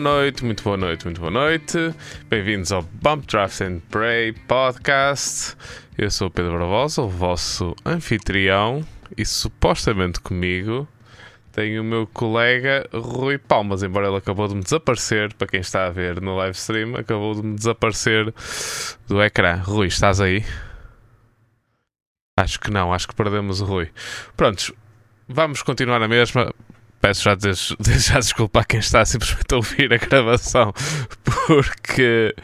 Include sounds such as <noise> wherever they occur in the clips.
Boa noite, muito boa noite, muito boa noite. Bem-vindos ao Bump Draft and Pray podcast. Eu sou o Pedro Barbosa, o vosso anfitrião, e supostamente comigo tenho o meu colega Rui Palmas, embora ele acabou de me desaparecer, para quem está a ver no live stream, acabou de me desaparecer do ecrã. Rui, estás aí? Acho que não, acho que perdemos o Rui. Prontos, vamos continuar na mesma. Peço já, <laughs> des, já desculpa a quem está simplesmente a ouvir a gravação, <laughs> porque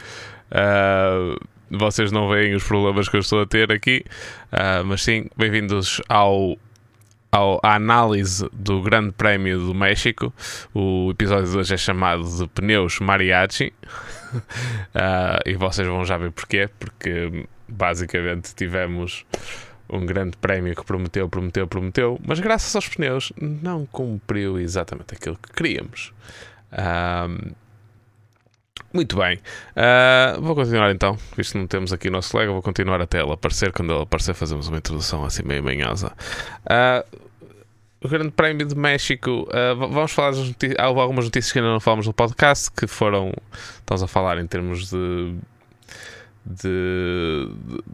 uh, vocês não veem os problemas que eu estou a ter aqui. Uh, mas sim, bem-vindos ao, ao, à análise do Grande Prémio do México. O episódio de hoje é chamado de Pneus Mariachi. uh, <laughs> e vocês vão já ver porquê, porque basicamente tivemos um grande prémio que prometeu, prometeu, prometeu, mas graças aos pneus não cumpriu exatamente aquilo que queríamos. Um, muito bem, uh, vou continuar então, visto não temos aqui o nosso colega, vou continuar até ele aparecer. Quando ele aparecer, fazemos uma introdução assim meio manhosa. Uh, o Grande Prémio de México, uh, vamos falar das notícias. Algumas notícias que ainda não falamos no podcast que foram. Estamos a falar em termos de de,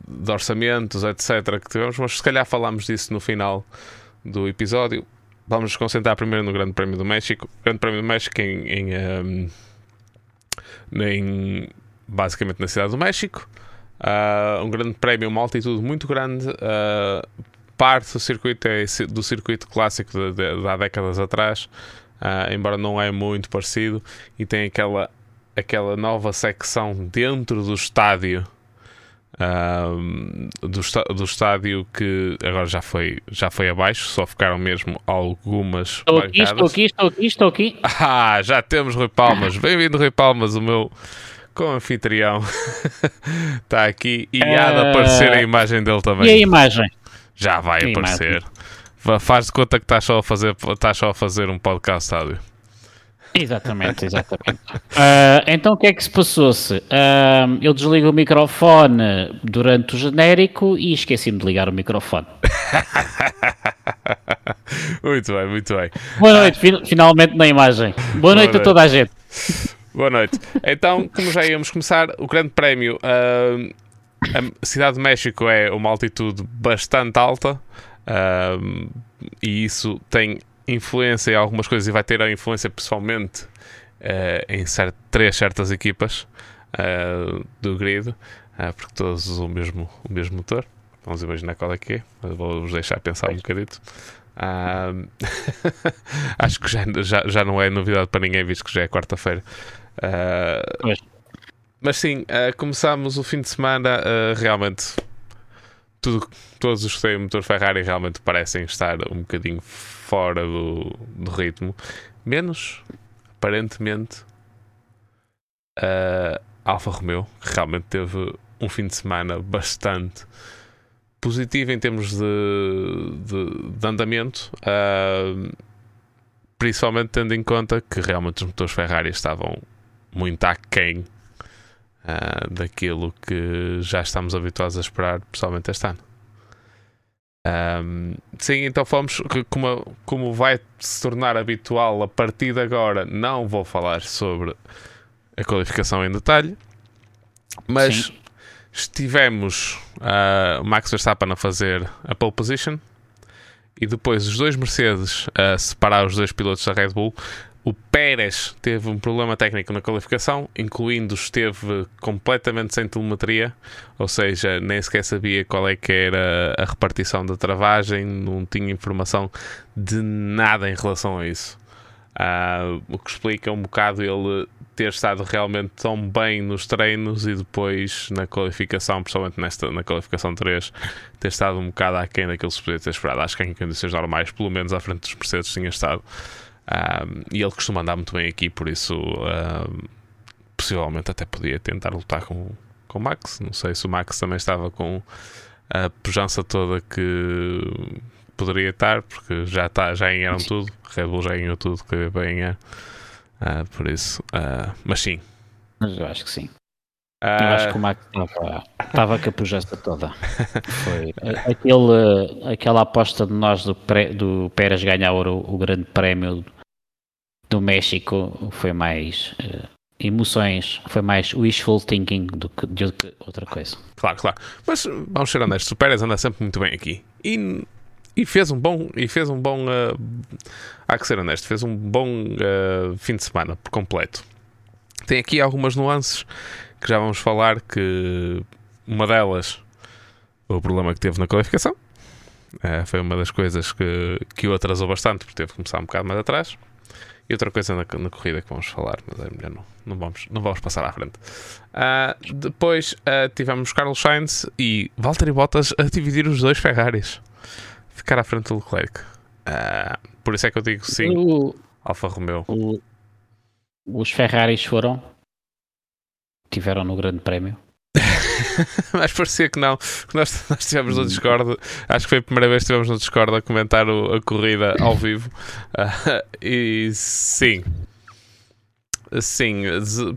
de, orçamentos, etc., que tivemos, mas se calhar falámos disso no final do episódio. Vamos nos concentrar primeiro no Grande Prémio do México. O Grande Prémio do México em, em, um, em basicamente na cidade do México. Uh, um grande prémio, uma altitude muito grande. Uh, parte do circuito é do circuito clássico de, de, de há décadas atrás, uh, embora não é muito parecido, e tem aquela aquela nova secção dentro do estádio. do, do estádio que agora já foi, já foi abaixo, só ficaram mesmo algumas estou aqui, estou aqui, estou aqui, estou aqui. <laughs> Ah, já temos Rui Palmas. Bem-vindo, Rui Palmas, o meu co-anfitrião está <laughs> aqui e há de aparecer a imagem dele também. E a imagem? Já vai a aparecer. Imagem. Faz de conta que estás só a fazer, estás só a fazer um podcast áudio. Exatamente, <laughs> exatamente. Uh, então o que é que se passou-se? Uh, eu desligo o microfone durante o genérico e esqueci-me de ligar o microfone. <laughs> muito bem, muito bem. Boa noite, fin finalmente na imagem. Boa, Boa noite, noite, a toda a gente. Boa noite. Então, como já íamos começar, o Grande Prémio, uh, a Cidade de México é uma altitude bastante alta e isso tem influência em algumas coisas e vai ter a influência pessoalmente uh, em cert três certas equipas uh, do grid, uh, porque todos usam o mesmo, o mesmo motor. Vamos imaginar qual é que é, vou-vos deixar pensar um bocadito. <laughs> acho que já, já, já não é novidade para ninguém, visto que já é quarta-feira. mas sim, começámos o fim de semana realmente. Tudo, todos os que têm motor Ferrari realmente parecem estar um bocadinho fora do, do ritmo, menos aparentemente a Alfa Romeo, que realmente teve um fim de semana bastante positivo em termos de, de, de andamento, uh, principalmente tendo em conta que realmente os motores Ferrari estavam muito aquém uh, daquilo que já estamos habituados a esperar, pessoalmente este ano. Um, sim, então que como, como vai se tornar habitual a partir de agora, não vou falar sobre a qualificação em detalhe, mas sim. estivemos uh, Max Verstappen a fazer a pole position e depois os dois Mercedes a separar os dois pilotos da Red Bull. O Pérez teve um problema técnico na qualificação, incluindo esteve completamente sem telemetria, ou seja, nem sequer sabia qual é que era a repartição da travagem, não tinha informação de nada em relação a isso. Uh, o que explica um bocado ele ter estado realmente tão bem nos treinos e depois na qualificação, principalmente nesta, na qualificação 3, ter estado um bocado aquém daquilo que se podia ter esperado. Acho que em condições normais, pelo menos à frente dos Mercedes, tinha estado. Um, e ele costuma andar muito bem aqui, por isso um, possivelmente até podia tentar lutar com, com o Max. Não sei se o Max também estava com a pujança toda que poderia estar, porque já, tá, já ganharam tudo. Red Bull já ganhou tudo que ia ganhar. Uh, por isso, uh, mas sim. Mas eu acho que sim. Eu acho que o Max estava, estava com a pujança toda. <laughs> Foi aquele, aquela aposta de nós do, pré, do Pérez ganhar o, o grande prémio do México foi mais uh, emoções, foi mais wishful thinking do que, do que outra coisa. Claro, claro. Mas vamos ser honestos, o Pérez anda sempre muito bem aqui. E, e fez um bom, e fez um bom, uh, há que ser honesto, fez um bom uh, fim de semana por completo. Tem aqui algumas nuances que já vamos falar que uma delas o problema que teve na qualificação uh, foi uma das coisas que, que o atrasou bastante porque teve que começar um bocado mais atrás e outra coisa na, na corrida que vamos falar mas é melhor não, não, vamos, não vamos passar à frente. Uh, depois uh, tivemos Carlos Sainz e Valtteri Bottas a dividir os dois Ferraris. Ficar à frente do Leclerc. Por isso é que eu digo sim o, Alfa Romeo. o, os Ferraris foram tiveram no grande prémio <laughs> mas parecia que não. Nós, <laughs> nós estivemos no Discord, acho que foi a primeira vez que estivemos no Discord a comentar o, a corrida ao vivo. Uh, <laughs> e sim, sim,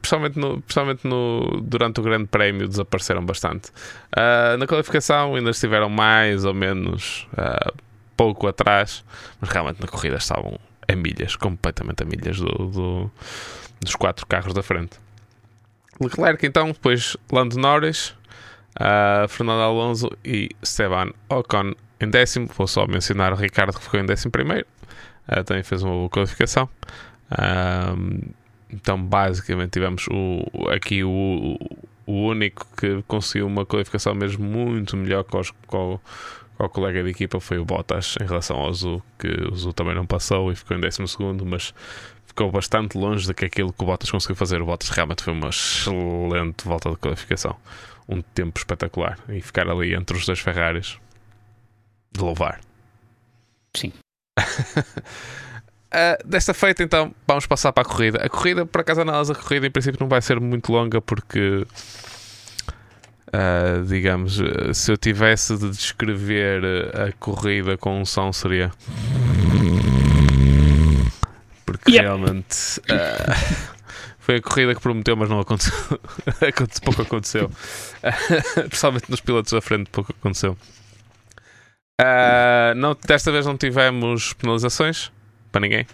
principalmente, no, principalmente no, durante o Grande Prémio desapareceram bastante. Uh, na qualificação ainda estiveram mais ou menos uh, pouco atrás, mas realmente na corrida estavam a milhas, completamente a milhas do, do, dos quatro carros da frente. Leclerc, então, depois Lando Norris, uh, Fernando Alonso e Esteban Ocon em décimo. Vou só mencionar o Ricardo que ficou em décimo primeiro. Uh, também fez uma boa qualificação. Uh, então, basicamente, tivemos o, aqui o, o único que conseguiu uma qualificação mesmo muito melhor que, os, com o colega de equipa foi o Bottas em relação ao Azul, que o Azul também não passou e ficou em décimo segundo, mas ficou bastante longe daquilo que o Bottas conseguiu fazer. O Bottas realmente foi uma excelente volta de qualificação. Um tempo espetacular. E ficar ali entre os dois Ferraris de louvar. Sim. Uh, <laughs> desta feita, então, vamos passar para a corrida. A corrida, por acaso, a análise da corrida, em princípio, não vai ser muito longa, porque, uh, digamos, se eu tivesse de descrever a corrida com um som, seria porque yep. realmente uh, <laughs> foi a corrida que prometeu, mas não aconteceu. <laughs> pouco aconteceu. <laughs> Principalmente nos pilotos da frente, pouco aconteceu. Uh, não, desta vez não tivemos penalizações para ninguém.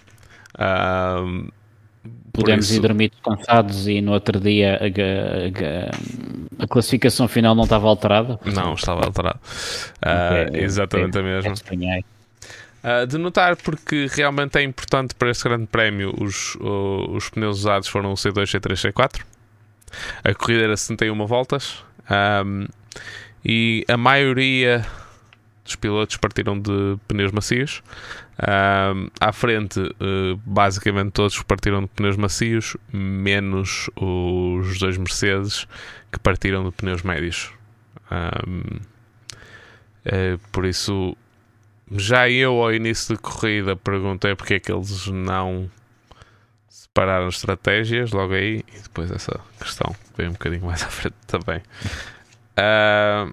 Uh, Podemos isso... ir dormir descansados e no outro dia a, a, a, classificação final não estava alterada? Não, estava alterada. Uh, okay, exatamente a mesma. Uh, de notar porque realmente é importante para este grande prémio os, uh, os pneus usados foram o C2, C3, C4 a corrida era 71 voltas um, e a maioria dos pilotos partiram de pneus macios. Um, à frente uh, basicamente todos partiram de pneus macios menos os dois Mercedes que partiram de pneus médios. Um, é, por isso já eu, ao início da corrida, perguntei porque é que eles não separaram estratégias logo aí e depois essa questão veio um bocadinho mais à frente também. Uh,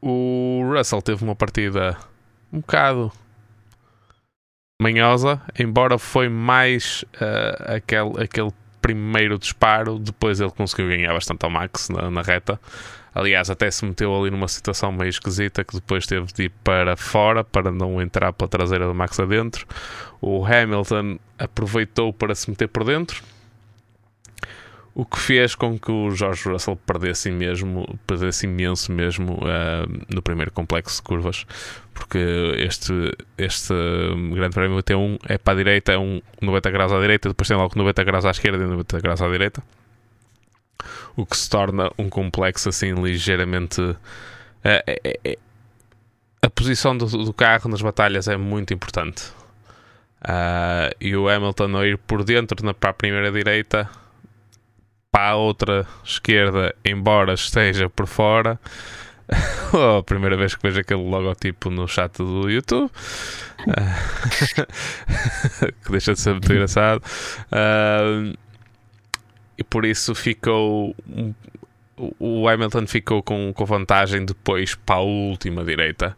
o Russell teve uma partida um bocado manhosa, embora foi mais uh, aquele, aquele primeiro disparo, depois ele conseguiu ganhar bastante ao Max na, na reta. Aliás, até se meteu ali numa situação meio esquisita que depois teve de ir para fora para não entrar pela traseira do Max adentro. O Hamilton aproveitou para se meter por dentro, o que fez com que o George Russell perdesse mesmo, perdesse imenso mesmo uh, no primeiro complexo de curvas, porque este, este grande prémio T1 é para a direita, é um 90 graus à direita, depois tem logo 90 graus à esquerda e 90 graus à direita o que se torna um complexo assim ligeiramente. Uh, a posição do, do, carro nas batalhas é muito importante. Uh, e o Hamilton a ir por dentro na, para a primeira direita, para a outra esquerda, embora esteja por fora. <laughs> oh, a primeira vez que vejo aquele logotipo no chat do YouTube, <laughs> que deixa de ser muito engraçado. Uh, e por isso ficou. O Hamilton ficou com, com vantagem depois para a última direita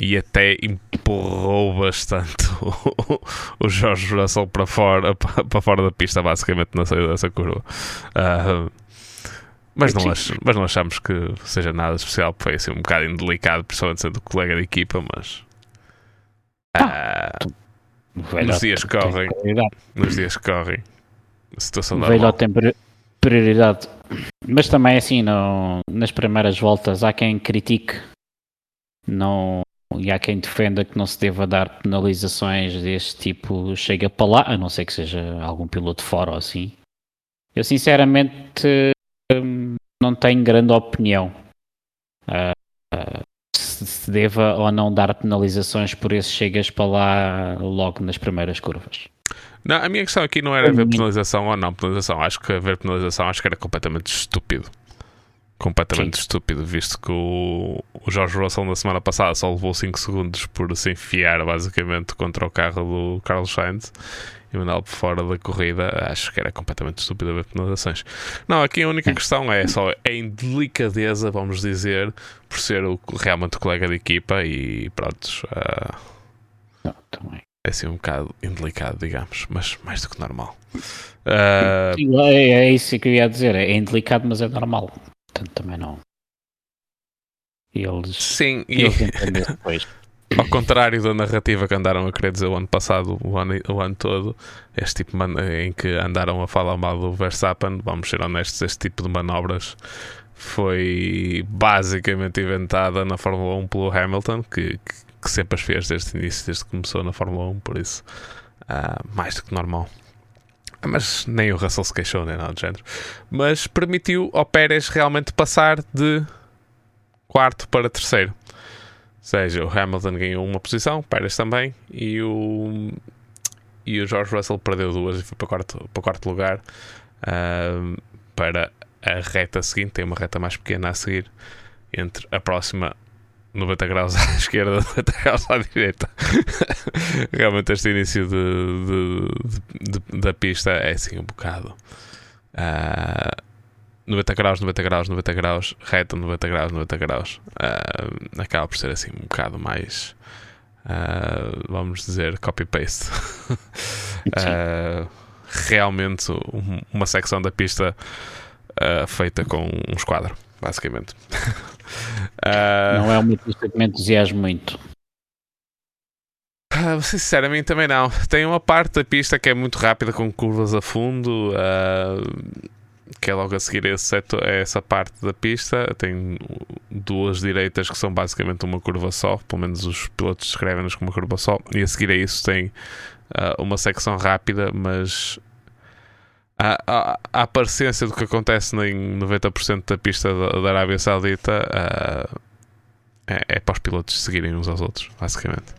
e até empurrou bastante o, o George Russell para fora, para fora da pista, basicamente, na saída dessa curva. Uh, mas não, ach, mas não achamos que seja nada especial, foi assim um bocado indelicado, principalmente sendo colega de equipa, mas. Uh, nos dias que correm. Nos dias que correm. Situação o velhote tem prioridade. Mas também assim, no, nas primeiras voltas há quem critique não, e há quem defenda que não se deva dar penalizações deste tipo, chega para lá, a não ser que seja algum piloto fora ou assim. Eu sinceramente hum, não tenho grande opinião uh, se, se deva ou não dar penalizações por esses chegas para lá logo nas primeiras curvas. Não, a minha questão aqui não era ver penalização ou não penalização. Acho que haver penalização acho que era completamente estúpido. Completamente Sim. estúpido, visto que o, o George Russell na semana passada só levou 5 segundos por se enfiar basicamente contra o carro do Carlos Sainz e mandá-lo por fora da corrida. Acho que era completamente estúpido haver penalizações. Não, aqui a única questão é só a indelicadeza, vamos dizer, por ser o, realmente o colega de equipa e pronto. Uh, não, também é assim um bocado indelicado, digamos, mas mais do que normal. Uh... É, é, isso que eu ia dizer, é indelicado, mas é normal. Portanto, também não. Eles, Sim, eles e... depois. <laughs> Ao contrário da narrativa que andaram a querer dizer o ano passado, o ano, o ano todo, este tipo em que andaram a falar mal do Verstappen, vamos ser honestos, este tipo de manobras foi basicamente inventada na Fórmula 1 pelo Hamilton, que, que que sempre as fez desde o início, desde que começou na Fórmula 1, por isso, uh, mais do que normal. Mas nem o Russell se queixou, nem nada do género. Mas permitiu ao Pérez realmente passar de quarto para terceiro. Ou seja, o Hamilton ganhou uma posição, o Pérez também, e o, e o George Russell perdeu duas e foi para quarto, para quarto lugar uh, para a reta seguinte. Tem uma reta mais pequena a seguir entre a próxima 90 graus à <laughs> esquerda, 90 graus à direita. <laughs> Realmente este início de, de, de, da pista é assim um bocado. Uh, 90 graus, 90 graus, 90 graus, reta 90 graus, 90 graus. Uh, acaba por ser assim um bocado mais. Uh, vamos dizer copy-paste. <laughs> uh, realmente uma secção da pista feita com um esquadro, basicamente. Uh, não é uma pista que me entusiasma muito. Uh, sinceramente também não. Tem uma parte da pista que é muito rápida com curvas a fundo, uh, que é logo a seguir esse setor, essa parte da pista. Tem duas direitas que são basicamente uma curva só, pelo menos os pilotos descrevem-nos como uma curva só. E a seguir a isso tem uh, uma secção rápida, mas a, aparência do que acontece em 90% da pista da, da Arábia Saudita uh, é, é, para os pilotos seguirem uns aos outros, basicamente.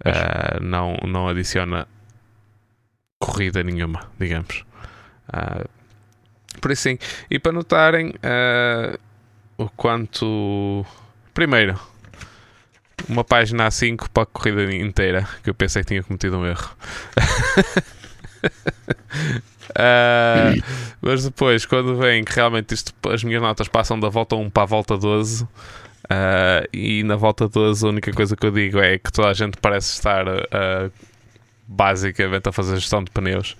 Uh, não, não adiciona corrida nenhuma, digamos. Uh, por isso sim. E para notarem o quanto. Primeiro, uma página A5 para a corrida inteira, que eu pensei que tinha cometido um erro. <laughs> Uh, mas depois, quando vem que realmente isto, as minhas notas passam da volta 1 para a volta 12, uh, ah, e na volta 12 a única coisa que eu digo é que toda a gente parece estar uh, basicamente a fazer gestão de pneus,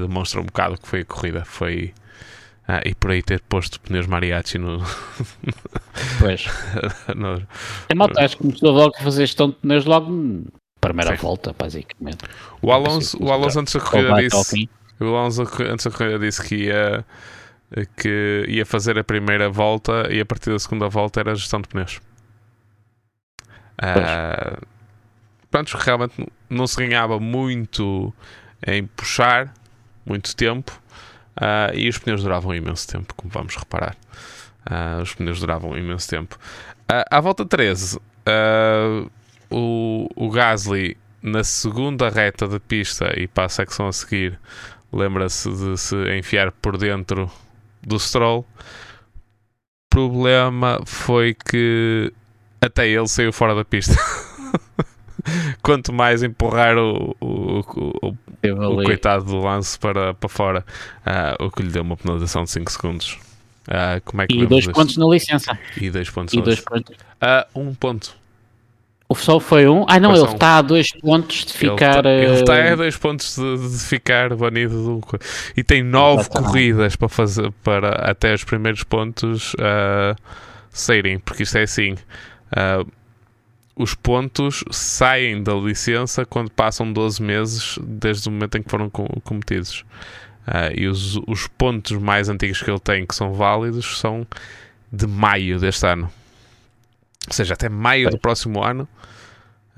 demonstra um bocado que foi a corrida. Foi. e por aí ter posto pneus mariachi no. <laughs> pois. no, é malta, acho que começou logo a fazer gestão de pneus logo primeira Sim. volta, basicamente. O Alonso, o Alonso antes da corrida disse. O Alonso antes da corrida disse que ia, que ia fazer a primeira volta e a partir da segunda volta era a gestão de pneus. Uh, pronto, realmente não se ganhava muito em puxar, muito tempo, uh, e os pneus duravam imenso tempo, como vamos reparar. Uh, os pneus duravam imenso tempo. Uh, à volta 13, o, o Gasly na segunda reta da pista e para a secção a seguir lembra-se de se enfiar por dentro do Stroll. Problema foi que até ele saiu fora da pista. <laughs> Quanto mais empurrar o, o, o, o coitado do lance para, para fora, uh, o que lhe deu uma penalização de 5 segundos. Uh, como é que e dois pontos na licença. E dois pontos e dois pontos. Uh, um ponto. O só foi um? Ah, não, ele está a dois pontos de ficar. Ele está a dois pontos de, de, ficar banido do. E tem nove Exatamente. corridas para fazer para até os primeiros pontos uh, saírem, porque isto é assim. Uh, os pontos saem da licença quando passam 12 meses desde o momento em que foram cometidos. Uh, e os, os pontos mais antigos que ele tem que são válidos são de maio deste ano. Ou seja, até maio do próximo ano,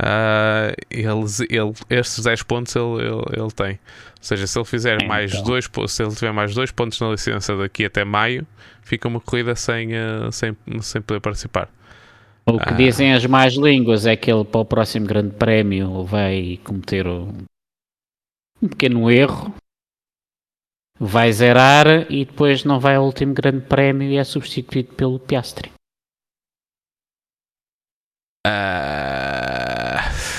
uh, eles, ele, estes 10 pontos ele, ele, ele, tem. Ou seja, se ele fizer então. mais dois, se ele tiver mais dois pontos na licença daqui até maio, fica uma corrida sem, uh, sem, sem poder participar. O que ah. dizem as más línguas é que ele para o próximo grande prémio vai cometer um, um pequeno erro, vai zerar e depois não vai ao último grande prémio e é substituído pelo Piastri. Uh...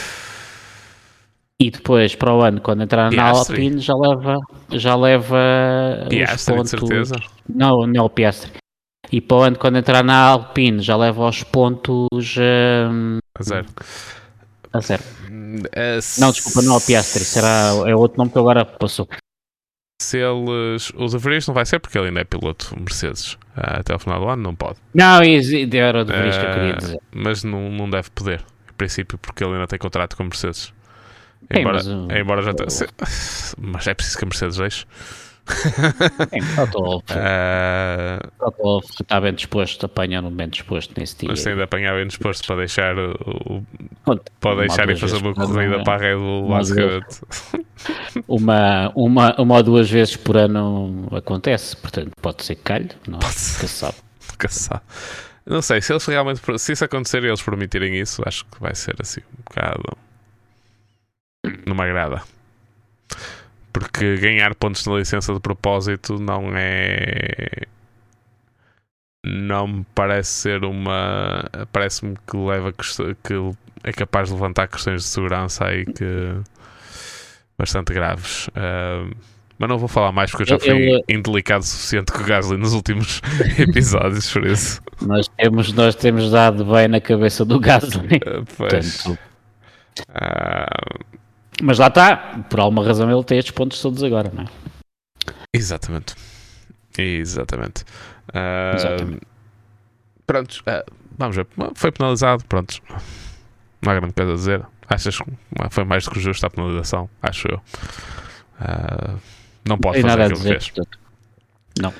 E depois para o ano, quando entrar na Alpine, já leva, já leva Piastri, pontos... de certeza. Não, não é o Piastri. E para o ano, quando entrar na Alpine, já leva os pontos um... a zero. A zero. Uh, não, desculpa, não é o Piastri, será é outro nome que agora passou se eles. O De Vries não vai ser porque ele ainda é piloto Mercedes. Uh, até ao final do ano não pode. Não, era o De Vries que eu queria dizer. Mas não, não deve poder, em princípio, porque ele ainda tem contrato com Mercedes. Embora, Sim, mas, embora já tenha. Mas é preciso que a Mercedes deixe. Sim, uh, <laughs> está bem disposto, apanhando bem disposto nesse dia. Mas ainda apanhar bem disposto para deixar o, para deixar e fazer uma corrida para a Red Bull, basicamente. <laughs> Uma, uma, uma ou duas vezes por ano acontece, portanto pode ser que calhe, não pode ser. sabe. Nunca sabe. Não sei, se eles realmente, se isso acontecer e eles permitirem isso, acho que vai ser assim um bocado. Não me agrada porque ganhar pontos na licença de propósito não é. Não me parece ser uma. Parece-me que leva que é capaz de levantar questões de segurança aí que. bastante graves. Uh, mas não vou falar mais porque eu já fui eu, indelicado o suficiente com o Gasly nos últimos <laughs> episódios, por isso. Nós temos, nós temos dado bem na cabeça do Gasly. Uh, pois. Portanto, uh, mas lá está, por alguma razão ele tem estes pontos todos agora, não é? Exatamente. Exatamente. Uh, Exatamente. Pronto, uh, vamos ver. Foi penalizado, pronto. Não há grande coisa a dizer. Achas que foi mais do que justo a penalização? Acho eu. Uh, não pode fazer aquilo dizer, que fez. Portanto. Não.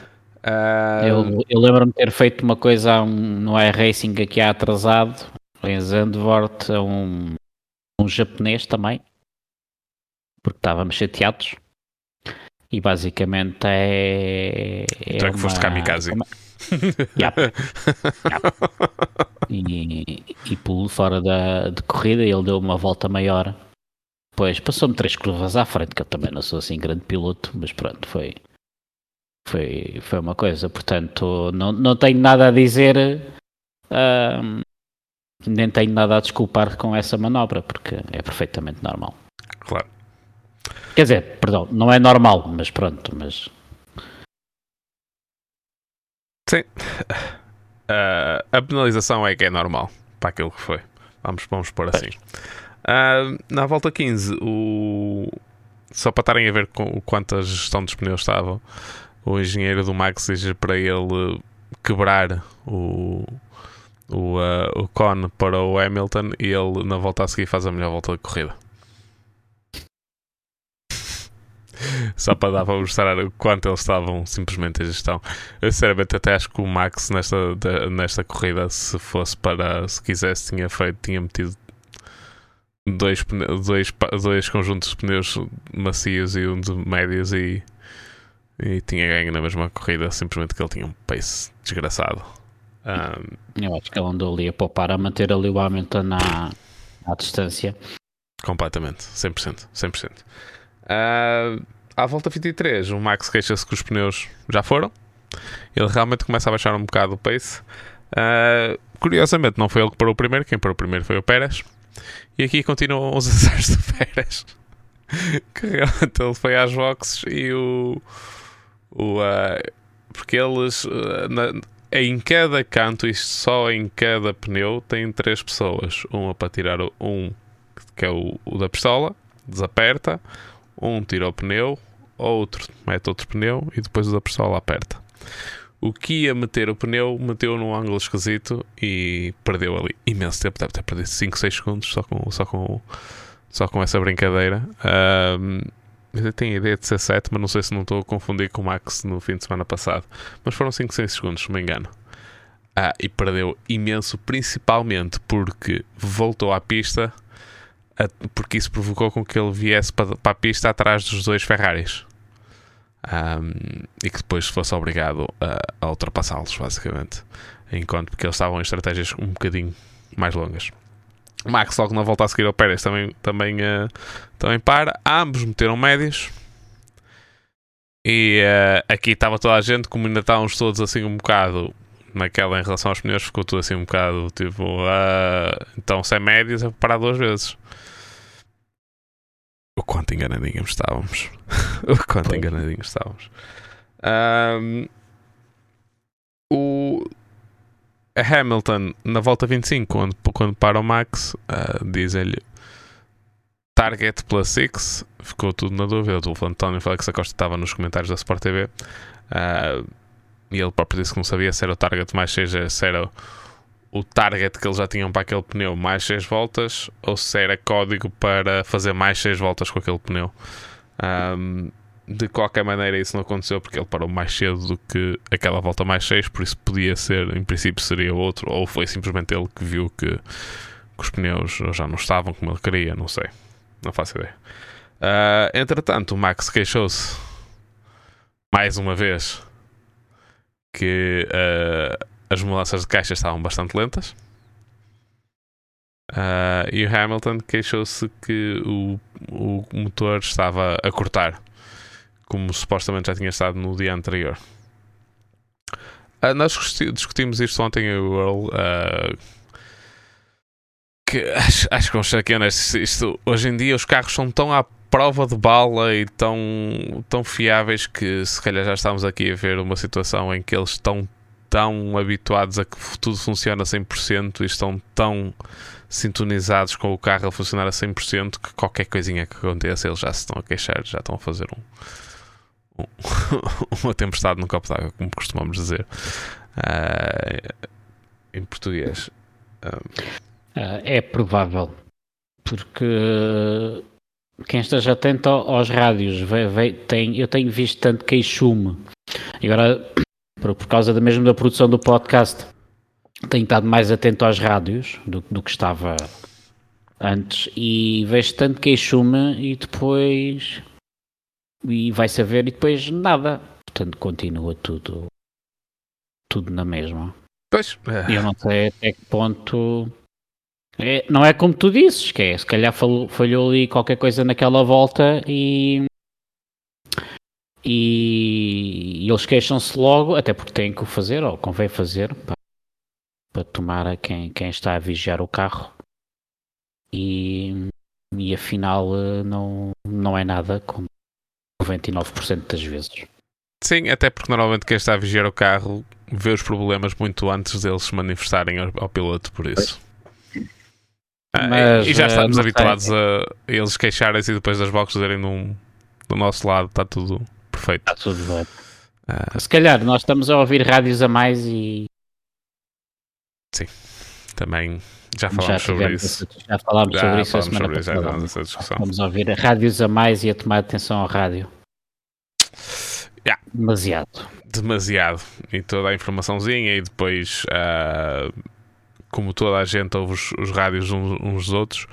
eu, eu lembro-me de ter feito uma coisa um, no iRacing aqui há atrasado, em Zandvoort, a um, um japonês também, porque estávamos chateados. E basicamente é. é então é que foste kamikaze. Uma... Yep. Yep. E, e pulo fora da, de corrida, ele deu uma volta maior. Pois passou-me três curvas à frente, que eu também não sou assim grande piloto, mas pronto, foi, foi, foi uma coisa. Portanto, não, não tenho nada a dizer, uh, nem tenho nada a desculpar com essa manobra, porque é perfeitamente normal. Claro. Quer dizer, perdão, não é normal, mas pronto, mas. Sim. Uh, <laughs> a penalização é que é normal para aquilo que foi. Vamos, vamos pôr assim. Uh, na volta 15, o... só para estarem a ver com quanto a gestão dos pneus estava, o engenheiro do Max diz para ele quebrar o, o, uh, o cone para o Hamilton e ele na volta a seguir faz a melhor volta da corrida. <laughs> Só para dar para mostrar o quanto eles estavam simplesmente em gestão. Eu sinceramente até acho que o Max nesta, nesta corrida, se fosse para se quisesse, tinha feito, tinha metido dois, dois, dois conjuntos de pneus macios e um de médios e, e tinha ganho na mesma corrida, simplesmente que ele tinha um pace desgraçado. Um, eu acho que ele andou ali a poupar a manter ali o Hamilton na, à distância. Completamente, 100%. 100%. Uh, à volta 23, o Max queixa-se que os pneus já foram. Ele realmente começa a baixar um bocado o pace. Uh, curiosamente, não foi ele que parou o primeiro, quem parou o primeiro foi o Pérez. E aqui continuam os <laughs> azares do Pérez. que realmente ele foi às boxes e o. o uh, porque eles. Uh, na, em cada canto, isto só em cada pneu, tem três pessoas. Uma para tirar um, que é o, o da pistola, desaperta um tira o pneu, outro mete outro pneu e depois o da pistola aperta. o que ia meter o pneu, meteu num ângulo esquisito e perdeu ali imenso tempo. Deve ter perdido 5, 6 segundos só com, só com, só com essa brincadeira. Um, eu tenho a ideia de ser 7, mas não sei se não estou a confundir com o Max no fim de semana passado. Mas foram 5, 6 segundos, se não me engano. Ah, e perdeu imenso, principalmente porque voltou à pista, porque isso provocou com que ele viesse para, para a pista atrás dos dois Ferraris. Um, e que depois fosse obrigado a, a ultrapassá-los, basicamente. Enquanto porque eles estavam em estratégias um bocadinho mais longas. Max, logo na volta a seguir ao Pérez, também, também, uh, também para. Ambos meteram médios. E uh, aqui estava toda a gente, como ainda estávamos todos assim um bocado naquela em relação aos pneus, ficou tudo assim um bocado tipo. Uh, então, se é médios, é parar duas vezes. O quanto enganadinhos estávamos. <laughs> o quanto enganadinhos estávamos. Um, o Hamilton, na volta 25, quando, quando para o Max, uh, dizem-lhe Target plus 6. Ficou tudo na dúvida. O António Félix Acosta estava nos comentários da Sport TV. Uh, ah, e ele próprio disse que não sabia se era o Target mais 6, se era o target que eles já tinham para aquele pneu mais 6 voltas ou se era código para fazer mais 6 voltas com aquele pneu. Um, de qualquer maneira, isso não aconteceu porque ele parou mais cedo do que aquela volta mais 6, por isso podia ser, em princípio, seria outro, ou foi simplesmente ele que viu que, que os pneus já não estavam como ele queria, não sei, não faço ideia. Uh, entretanto, o Max queixou-se mais uma vez que uh, as mudanças de caixa estavam bastante lentas. Uh, e o Hamilton queixou-se que o, o motor estava a cortar, como supostamente já tinha estado no dia anterior. Uh, nós discutimos isto ontem em Earl. Uh, que acho, acho que vamos ser aqui honestos. Isto, hoje em dia os carros são tão à prova de bala e tão, tão fiáveis que se calhar já estamos aqui a ver uma situação em que eles estão tão habituados a que tudo funciona a 100% e estão tão sintonizados com o carro a funcionar a 100% que qualquer coisinha que aconteça eles já se estão a queixar, já estão a fazer um, um <laughs> uma tempestade no copo d'água, como costumamos dizer uh, em português. Uh, é provável, porque quem esteja atento aos rádios, vê, vê, tem, eu tenho visto tanto queixume. Agora, por, por causa da, mesmo da produção do podcast, tenho estado mais atento às rádios do, do que estava antes e vejo tanto queixume e depois e vai saber e depois nada. Portanto, continua tudo tudo na mesma. Pois. E eu não sei até que ponto. É, não é como tu dizes, que é, se calhar falhou, falhou ali qualquer coisa naquela volta e e, e eles queixam-se logo, até porque têm que o fazer, ou convém fazer, para, para tomar a quem, quem está a vigiar o carro. E, e afinal eh, não, não é nada, como 99% das vezes. Sim, até porque normalmente quem está a vigiar o carro vê os problemas muito antes deles se manifestarem ao, ao piloto, por isso. Ah, Mas, e já eh, estamos habituados a, a eles queixarem-se e depois das boxes dizerem num, do nosso lado está tudo perfeito. Está tudo bem. Uh, Se calhar nós estamos a ouvir rádios a mais e. Sim, também já falámos já sobre isso. Já falámos já sobre isso a semana passada. Vamos ouvir rádios a mais e a tomar atenção ao rádio. Yeah. Demasiado. Demasiado. E toda a informaçãozinha e depois, uh, como toda a gente ouve os, os rádios uns, uns dos outros,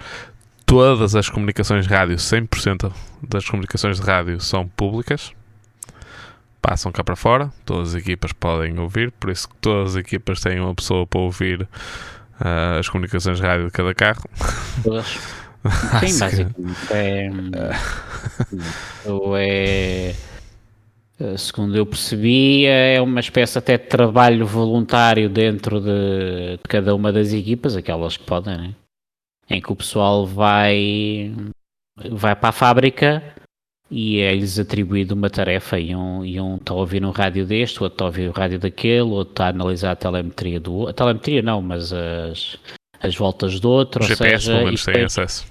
todas as comunicações de rádio, 100% das comunicações de rádio são públicas passam cá para fora, todas as equipas podem ouvir, por isso que todas as equipas têm uma pessoa para ouvir uh, as comunicações de rádio de cada carro. Todas. <laughs> Sim, basicamente. É, é, é, segundo eu percebi, é uma espécie até de trabalho voluntário dentro de, de cada uma das equipas, aquelas que podem, né? em que o pessoal vai, vai para a fábrica e é-lhes atribuído uma tarefa e um, e um está a ouvir um rádio deste, outro está a ouvir o rádio daquele, outro está a analisar a telemetria do outro. A telemetria não, mas as, as voltas do outro. O GPS seja, pelo menos tem acesso.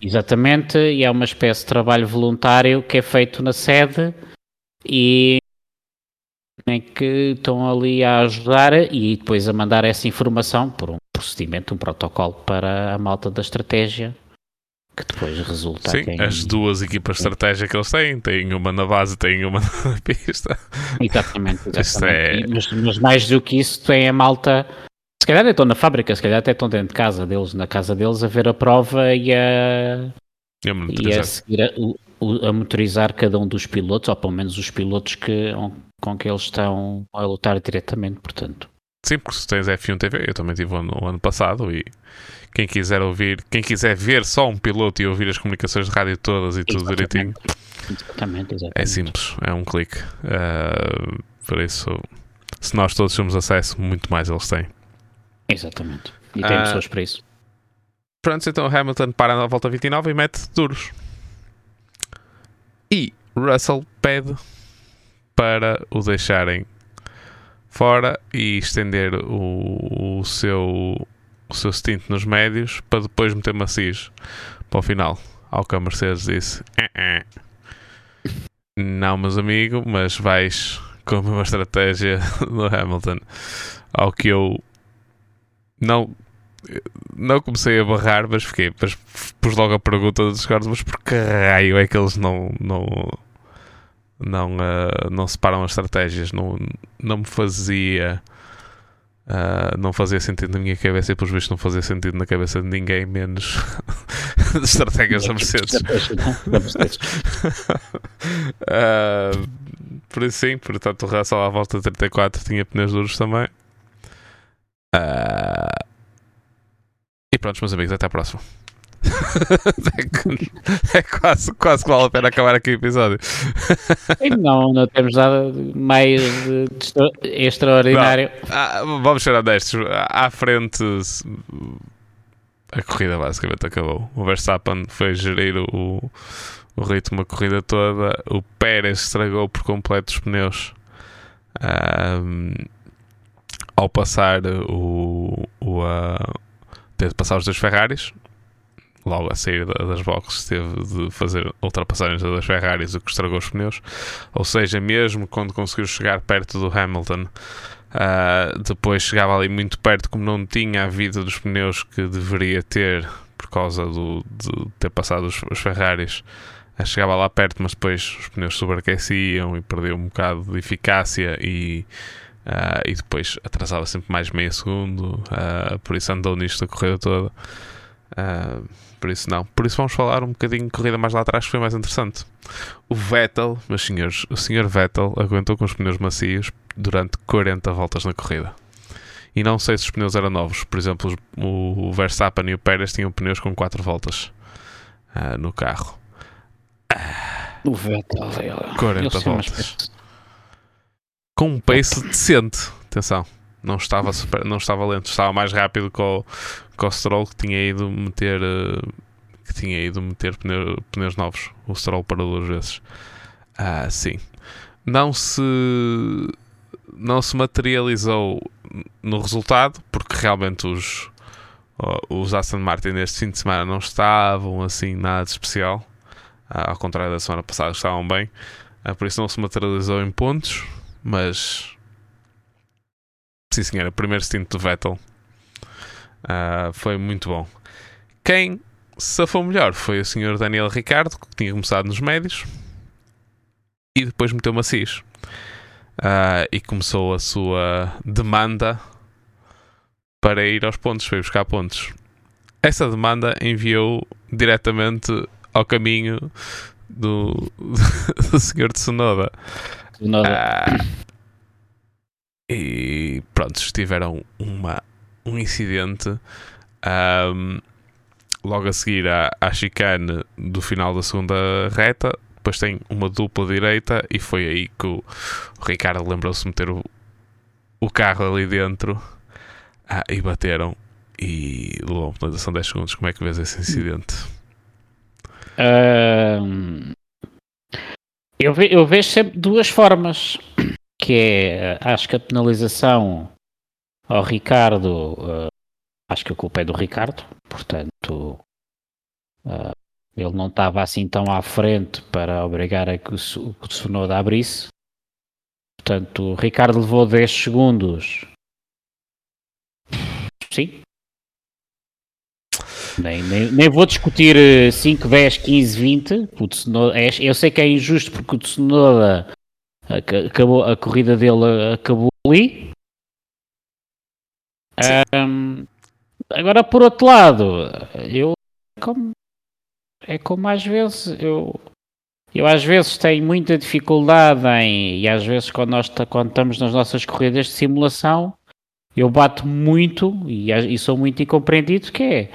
Exatamente, e é uma espécie de trabalho voluntário que é feito na sede e em que estão ali a ajudar e depois a mandar essa informação por um procedimento, um protocolo para a malta da estratégia que depois resulta Sim, quem... as duas equipas de estratégia que eles têm, têm uma na base, têm uma <laughs> na pista. Exatamente, exatamente. É... Mas, mas, mais do que isso, tem a malta. Se calhar estão na fábrica, se calhar até estão dentro de casa deles, na casa deles, a ver a prova e a, e a, e a seguir a, a, motorizar cada um dos pilotos, ou pelo menos os pilotos que, com que eles estão a lutar diretamente, portanto. Sim, porque se tens F1 TV, eu também tive no ano passado e quem quiser ouvir, quem quiser ver só um piloto e ouvir as comunicações de rádio todas e tudo direitinho, exatamente, exatamente. é simples, é um clique. Uh, por isso, se nós todos temos acesso, muito mais eles têm. Exatamente. E tem uh, pessoas para isso. Pronto, então Hamilton para na volta 29 e mete duros. E Russell pede para o deixarem fora e estender o, o seu o seu stint nos médios para depois meter macios para o final. Ao que a Mercedes disse: eh, eh. Não, meus amigos, mas vais com a mesma estratégia <laughs> do Hamilton. Ao que eu não, não comecei a barrar, mas fiquei. Mas pus logo a pergunta dos caras: mas por que raio é que eles não. não não, uh, não separam as estratégias, não, não me fazia Uh, não fazia sentido na minha cabeça e, pelos vistos, não fazia sentido na cabeça de ninguém, menos <laughs> de estratégias da Mercedes. uh, por isso, sim, portanto, o Russell à volta de 34 tinha pneus duros também. Uh, e pronto, meus amigos, até a próxima. É, quase, quase que vale a pena acabar aqui o episódio. não, não temos nada mais extraordinário. Ah, vamos ser honestos. À frente, a corrida basicamente acabou. O Verstappen foi gerir o, o ritmo da corrida toda. O Pérez estragou por completo os pneus. Um, ao passar o, o uh, ter de passar os dois Ferraris logo a sair das boxes, teve de fazer ultrapassagens das Ferraris, o que estragou os pneus. Ou seja, mesmo quando conseguiu chegar perto do Hamilton, uh, depois chegava ali muito perto, como não tinha a vida dos pneus que deveria ter por causa do, de ter passado os, os Ferraris. Uh, chegava lá perto, mas depois os pneus sobreaqueciam e perdeu um bocado de eficácia e Uh, e depois atrasava sempre mais meio segundo, uh, por isso andou nisto a corrida toda. Uh, por isso não. Por isso vamos falar um bocadinho de corrida mais lá atrás, que foi mais interessante. O Vettel, meus senhores, o senhor Vettel aguentou com os pneus macios durante 40 voltas na corrida. E não sei se os pneus eram novos. Por exemplo, o Verstappen e o Pérez tinham pneus com 4 voltas uh, no carro. O Vettel, 40 voltas. Com um pace decente. Atenção não estava, super, não estava lento, estava mais rápido que o Stroll que tinha ido meter uh, que tinha ido meter pneu, pneus novos. O Stroll para duas vezes. Ah, sim. Não se não se materializou no resultado porque realmente os os Aston Martin neste fim de semana não estavam assim nada de especial. Ah, ao contrário da semana passada estavam bem. Ah, por isso não se materializou em pontos, mas Sim, senhora. Primeiro stint do Vettel. Uh, foi muito bom. Quem safou melhor foi o senhor Daniel Ricardo, que tinha começado nos médios e depois meteu macios. Uh, e começou a sua demanda para ir aos pontos, foi buscar pontos. Essa demanda enviou diretamente ao caminho do, <laughs> do senhor Tsunoda. Tsunoda. Uh, e pronto, tiveram uma, um incidente um, logo a seguir à, à chicane do final da segunda reta. Depois tem uma dupla direita e foi aí que o, o Ricardo lembrou-se de meter o, o carro ali dentro ah, e bateram e levou uma penalização 10 segundos. Como é que vês esse incidente? Um, eu, ve, eu vejo sempre duas formas que é, acho que a penalização ao Ricardo, uh, acho que a culpa é do Ricardo, portanto, uh, ele não estava assim tão à frente para obrigar a que o, o Sonoda abrisse. Portanto, o Ricardo levou 10 segundos. Sim. Nem, nem, nem vou discutir 5, 10, 15, 20. O Tsunoda, é, eu sei que é injusto porque o Tsunoda acabou, a corrida dele acabou ali. Um, agora, por outro lado, eu como, é como às vezes eu eu às vezes tenho muita dificuldade em, e às vezes quando, nós, quando estamos nas nossas corridas de simulação, eu bato muito e, e sou muito incompreendido, que é,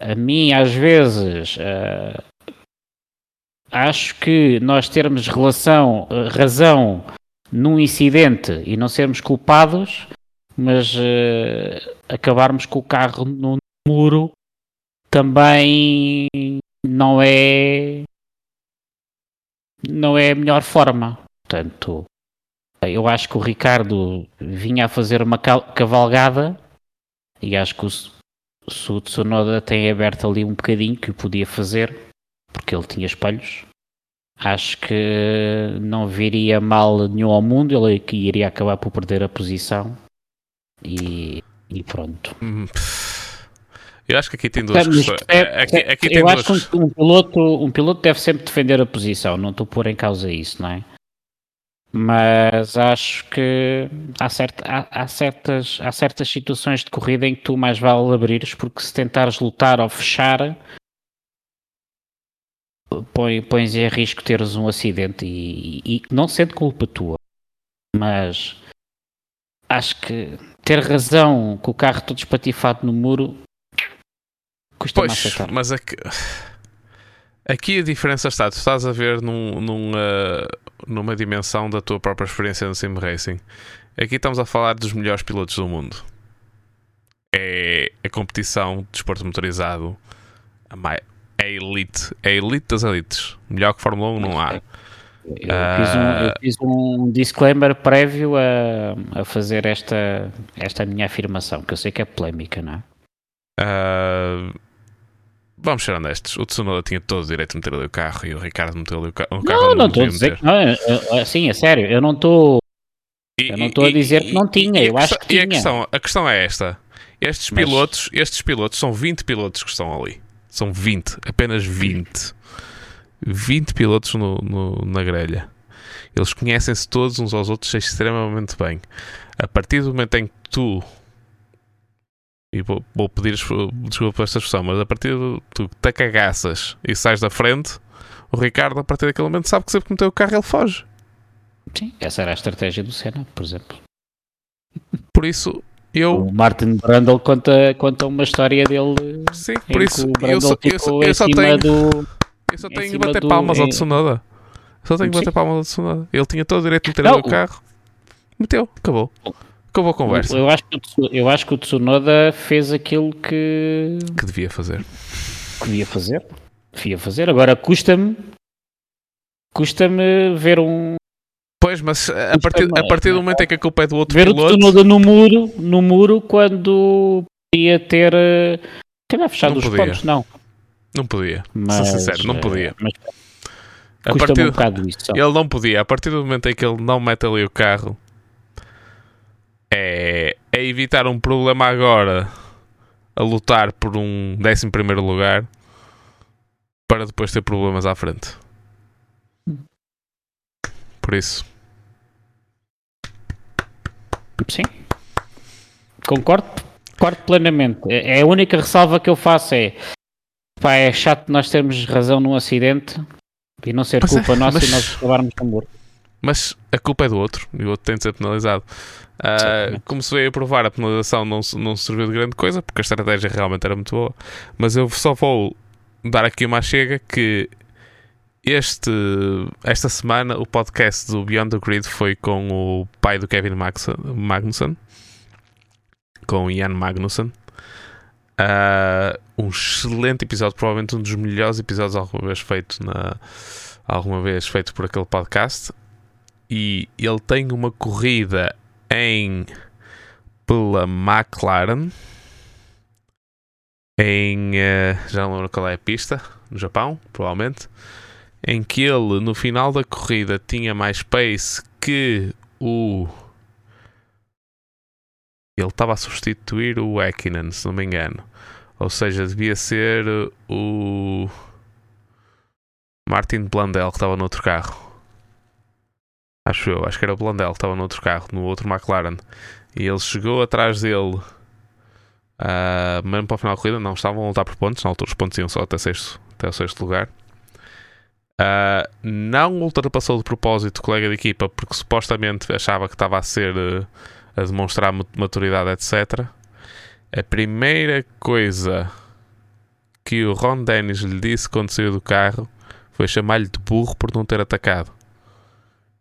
a mim às vezes, uh, acho que nós termos relação, razão num incidente e não sermos culpados, mas uh, acabarmos com o carro no muro também não é não é a melhor forma. Portanto, eu acho que o Ricardo vinha a fazer uma cavalgada e acho que o, o Tsunoda tem aberto ali um bocadinho que podia fazer porque ele tinha espelhos. Acho que não viria mal nenhum ao mundo, ele iria acabar por perder a posição e, e pronto. Hum. Eu acho que aqui tem duas questões. É, aqui, aqui eu acho duas... que um, um, piloto, um piloto deve sempre defender a posição, não estou a pôr em causa isso, não é? Mas acho que há, certa, há, há, certas, há certas situações de corrida em que tu mais vale abrires, porque se tentares lutar ou fechar, põe, pões em risco teres um acidente e, e, e não sendo culpa tua. Mas acho que ter razão com o carro todo espatifado no muro custa pois, aceitar. Mas aqui, aqui a diferença está, tu estás a ver num, num, uh, numa dimensão da tua própria experiência no sim racing. Aqui estamos a falar dos melhores pilotos do mundo. É a competição de desporto motorizado. É elite. É elite das elites. Melhor que Fórmula 1 não há. Eu, fiz, um, eu fiz um disclaimer prévio a, a fazer esta, esta minha afirmação, que eu sei que é polémica, não é? Uh, vamos ser honestos, o Tsunoda tinha todo o direito de meter ali o carro e o Ricardo meteu ali o, ca o carro. Não, não estou a dizer que não, assim, é sério, eu não estou. Eu não estou a dizer que não tinha, eu acho que tinha. E a questão, a questão é esta: estes Mas... pilotos, estes pilotos são 20 pilotos que estão ali. São 20, apenas 20. 20 pilotos no, no na grelha. Eles conhecem-se todos uns aos outros extremamente bem. A partir do momento em que tu e vou, vou pedir desculpa por esta expressão, mas a partir do tu te cagaças e sais da frente, o Ricardo, a partir daquele momento, sabe que sempre que meteu o carro ele foge. Sim, essa era a estratégia do Senna, por exemplo. Por isso, eu. O Martin Brundle conta, conta uma história dele. Sim, por isso, eu só, eu, eu só tenho. Do, eu só tenho que bater do, palmas ao Tsunoda. Eu só tenho que bater palmas ao Tsunoda. Ele tinha todo o direito de meter o carro. Meteu, acabou. Acabou a conversa. Eu acho, que, eu acho que o Tsunoda fez aquilo que. Que devia fazer. Que devia fazer. Devia fazer. Agora custa-me. Custa-me ver um. Pois, mas a partir, a partir do momento em que a culpa é do outro ver piloto... Ver o Tsunoda no muro, no muro quando ia ter... Calhar fechado os pontos, não. Não podia, mas, sou sincero, não podia. Eh, mas a partir, um bocado isso. Só. Ele não podia. A partir do momento em que ele não mete ali o carro, é, é evitar um problema agora a lutar por um 11 primeiro lugar para depois ter problemas à frente. Por isso. Sim. Concordo, concordo plenamente. É, é a única ressalva que eu faço é pá, é chato nós termos razão num acidente e não ser culpa é, nossa mas, e nós acabarmos com morto. Mas a culpa é do outro e o outro tem de ser penalizado. Uh, como se veio a provar, a penalização não, não serviu de grande coisa, porque a estratégia realmente era muito boa. Mas eu só vou dar aqui uma chega que este, esta semana o podcast do Beyond the Grid foi com o pai do Kevin Magnussen, com Ian Magnussen. Uh, um excelente episódio, provavelmente um dos melhores episódios alguma vez feito na alguma vez feito por aquele podcast. E ele tem uma corrida em pela McLaren em uh, já não lembro qual é a pista no Japão, provavelmente em que ele no final da corrida tinha mais pace que o. Ele estava a substituir o Ekinen, se não me engano. Ou seja, devia ser o. Martin Blandel que estava no outro carro. Acho eu, acho que era o Blandel que estava no outro carro, no outro McLaren. E ele chegou atrás dele, uh, mesmo para o final da corrida. Não estavam a lutar por pontos, na altura os pontos iam só até, sexto, até o sexto lugar. Uh, não ultrapassou de propósito o colega de equipa porque supostamente achava que estava a ser uh, a demonstrar maturidade, etc. A primeira coisa que o Ron Dennis lhe disse quando saiu do carro foi chamar-lhe de burro por não ter atacado.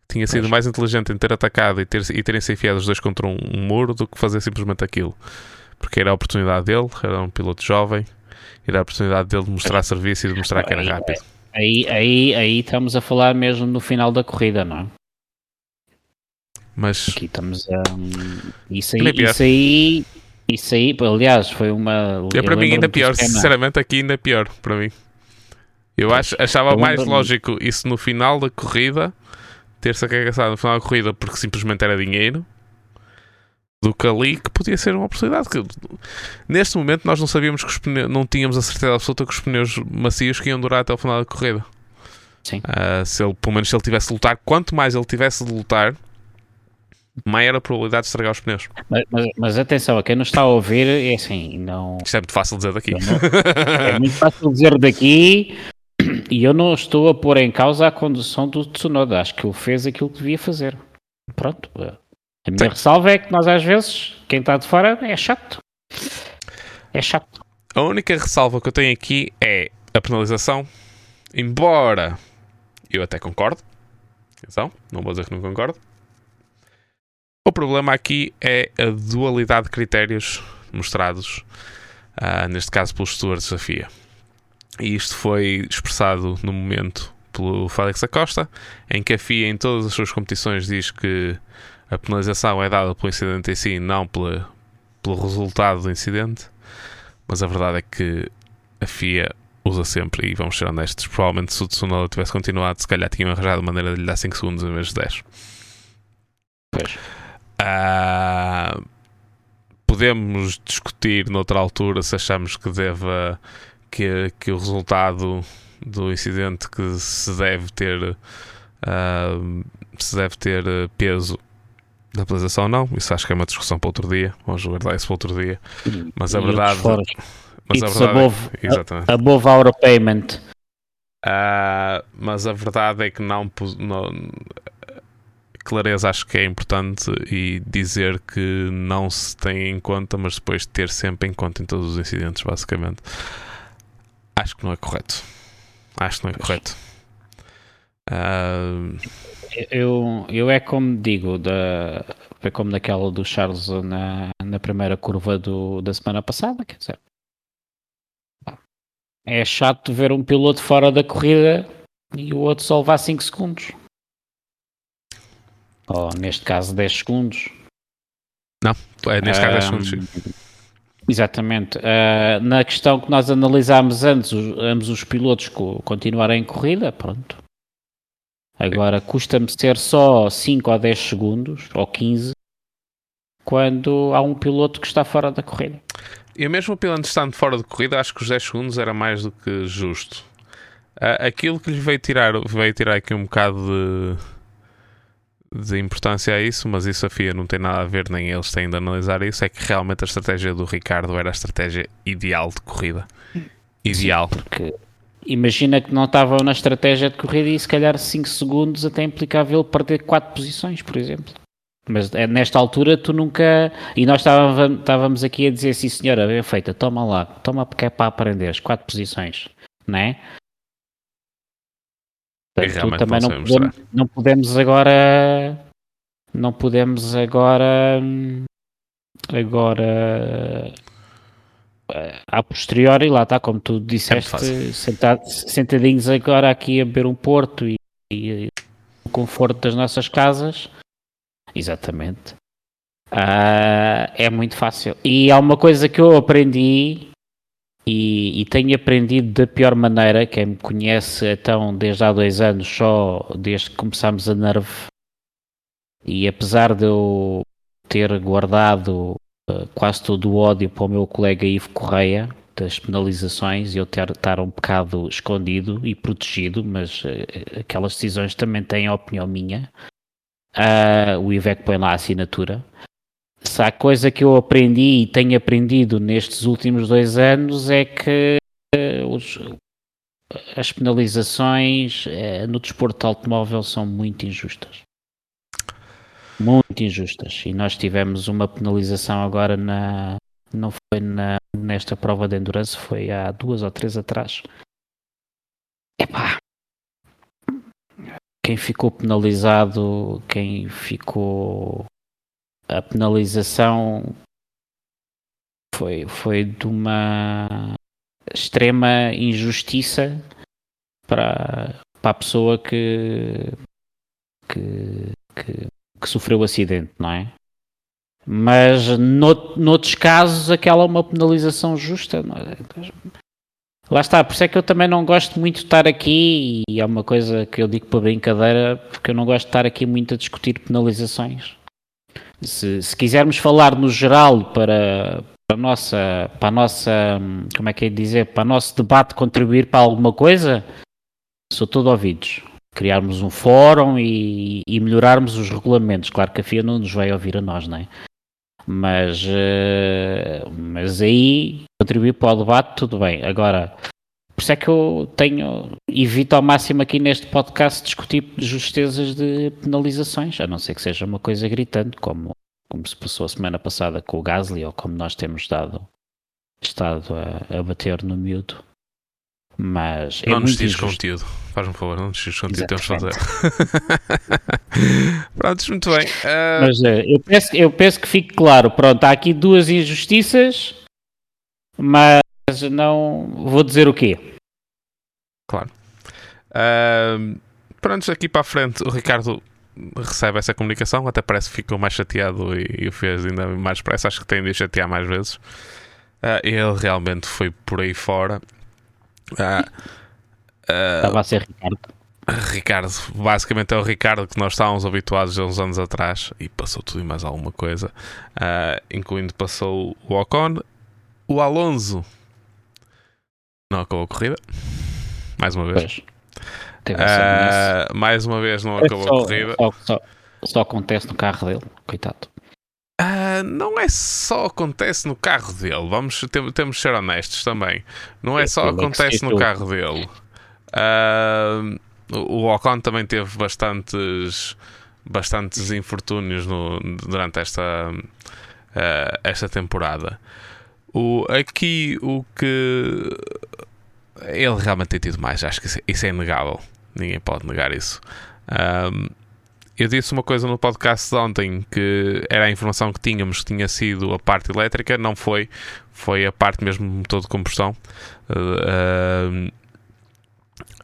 Tinha sido mais inteligente em ter atacado e, ter, e terem se enfiado os dois contra um, um, muro do que fazer simplesmente aquilo. Porque era a oportunidade dele, era um piloto jovem, era a oportunidade dele de mostrar serviço e de mostrar que era rápido. Aí, aí, aí estamos a falar mesmo no final da corrida, não é? Mas. Aqui estamos a. Isso aí, isso aí, isso aí, aliás, foi uma. É para mim ainda pior, sinceramente, aqui ainda pior para mim. Eu acho, achava mais lógico isso no final da corrida, ter-se arregaçado no final da corrida porque simplesmente era dinheiro, do que ali que podia ser uma oportunidade. Que, neste momento nós não sabíamos que os pneus, não tínhamos a certeza absoluta que os pneus macios que iam durar até o final da corrida. Sim. Uh, se ele, pelo menos se ele tivesse de lutar, quanto mais ele tivesse de lutar, maior a probabilidade de estragar os pneus. Mas, mas, mas, atenção, a quem nos está a ouvir é assim, não. Isto é muito fácil dizer daqui. Não, é muito fácil dizer daqui e eu não estou a pôr em causa a condução do Tsunoda. Acho que ele fez aquilo que devia fazer. Pronto. A minha Sim. ressalva é que nós, às vezes, quem está de fora é chato. É chato. A única ressalva que eu tenho aqui é a penalização. Embora eu até concordo. Atenção, não vou dizer que não concordo. O problema aqui é a dualidade de critérios mostrados, uh, neste caso pelos stewards da FIA. E isto foi expressado no momento pelo Félix Acosta, em que a FIA em todas as suas competições diz que a penalização é dada pelo incidente em si, não pela, pelo resultado do incidente. Mas a verdade é que a FIA usa sempre, e vamos ser honestos, provavelmente se o Tsunoda tivesse continuado, se calhar tinham arranjado maneira de lhe dar 5 segundos em vez de 10. Pois. Uh, podemos discutir noutra altura se achamos que deva que, que o resultado do incidente que se deve ter uh, se deve ter peso da penalização ou não, isso acho que é uma discussão para outro dia, vamos guardar isso para outro dia. Mas a verdade mas It's a verdade above, é, exatamente. above our payment. Uh, mas a verdade é que não, não clareza acho que é importante e dizer que não se tem em conta, mas depois ter sempre em conta em todos os incidentes, basicamente. Acho que não é correto. Acho que não é correto. Uh... Eu, eu é como digo, da, é como daquela do Charles na, na primeira curva do, da semana passada, quer dizer. É chato ver um piloto fora da corrida e o outro só levar 5 segundos. Ou neste caso 10 segundos. Não, é neste caso 10 segundos. Exatamente. Uh, na questão que nós analisámos antes, os, ambos os pilotos continuarem em corrida, pronto. Agora custa-me ser só 5 ou 10 segundos, ou 15, quando há um piloto que está fora da corrida. E mesmo o piloto estando fora de corrida, acho que os 10 segundos era mais do que justo. Uh, aquilo que lhe veio tirar, veio tirar aqui um bocado de de importância a isso, mas isso a FIA não tem nada a ver, nem eles têm de analisar isso. É que realmente a estratégia do Ricardo era a estratégia ideal de corrida. Ideal. Sim, porque imagina que não estavam na estratégia de corrida e se calhar 5 segundos até implicava ele perder 4 posições, por exemplo. Mas é, nesta altura tu nunca. E nós estávamos, estávamos aqui a dizer, sim senhora, bem feita, toma lá, toma porque é para aprender as 4 posições, não é? Portanto, também não, não podemos, não podemos agora não podemos agora agora a posteriori, lá está, como tu disseste, é sentado, sentadinhos agora aqui a beber um porto e, e, o conforto das nossas casas, exatamente, uh, é muito fácil. E há uma coisa que eu aprendi e, e, tenho aprendido da pior maneira. Quem me conhece então desde há dois anos, só desde que começámos a Nerve, E apesar de eu ter guardado uh, quase todo o ódio para o meu colega Ivo Correia das penalizações eu ter, estar um bocado escondido e protegido, mas uh, aquelas decisões também têm a opinião minha. Uh, o Ivo é que põe lá a assinatura. Se há coisa que eu aprendi e tenho aprendido nestes últimos dois anos é que os, as penalizações no desporto de automóvel são muito injustas muito injustas. E nós tivemos uma penalização agora na. Não foi na, nesta prova de endurance, foi há duas ou três atrás. Epá! Quem ficou penalizado, quem ficou. A penalização foi, foi de uma extrema injustiça para, para a pessoa que, que, que que sofreu o acidente, não é? Mas no, noutros casos aquela é uma penalização justa, é? Lá está, por isso é que eu também não gosto muito de estar aqui, e é uma coisa que eu digo para brincadeira, porque eu não gosto de estar aqui muito a discutir penalizações. Se, se quisermos falar no geral para, para, a nossa, para a nossa, como é que é dizer, para o nosso debate contribuir para alguma coisa, sou todo ouvidos criarmos um fórum e, e, melhorarmos os regulamentos. Claro que a FIA não nos vai ouvir a nós, não é? Mas, uh, mas aí contribuir para o debate, tudo bem. Agora, por isso é que eu tenho, evito ao máximo aqui neste podcast discutir justezas de penalizações, a não ser que seja uma coisa gritante, como, como se passou a semana passada com o Gasly, ou como nós temos dado, estado a, a bater no miúdo. Mas é não nos diz conteúdo. Faz-me um favor, não nos diz conteúdo. Temos de fazer. <laughs> Pronto, muito bem. Uh... Mas uh, eu, peço, eu peço que fique claro. Pronto, há aqui duas injustiças, mas não vou dizer o quê. Claro. Uh, pronto, aqui para a frente, o Ricardo recebe essa comunicação. Até parece que ficou mais chateado e, e fez ainda mais pressa. Acho que tem de chatear mais vezes. Uh, ele realmente foi por aí fora ah, Estava a ser Ricardo. Ricardo, basicamente é o Ricardo que nós estávamos habituados há uns anos atrás e passou tudo e mais alguma coisa, uh, incluindo passou o Ocon, o Alonso não acabou a corrida, mais uma vez. Uh, mais uma vez não acabou só, a corrida. Só, só, só, acontece no carro dele, coitado. Uh, não é só acontece no carro dele, vamos temos de ser honestos também. Não é só acontece no carro dele. Uh, o Ocon também teve bastantes, bastantes infortúnios no, durante esta, uh, esta temporada. O, aqui o que ele realmente tem tido mais, acho que isso, isso é inegável. Ninguém pode negar isso. Um, eu disse uma coisa no podcast de ontem que era a informação que tínhamos que tinha sido a parte elétrica, não foi, foi a parte mesmo do motor de combustão.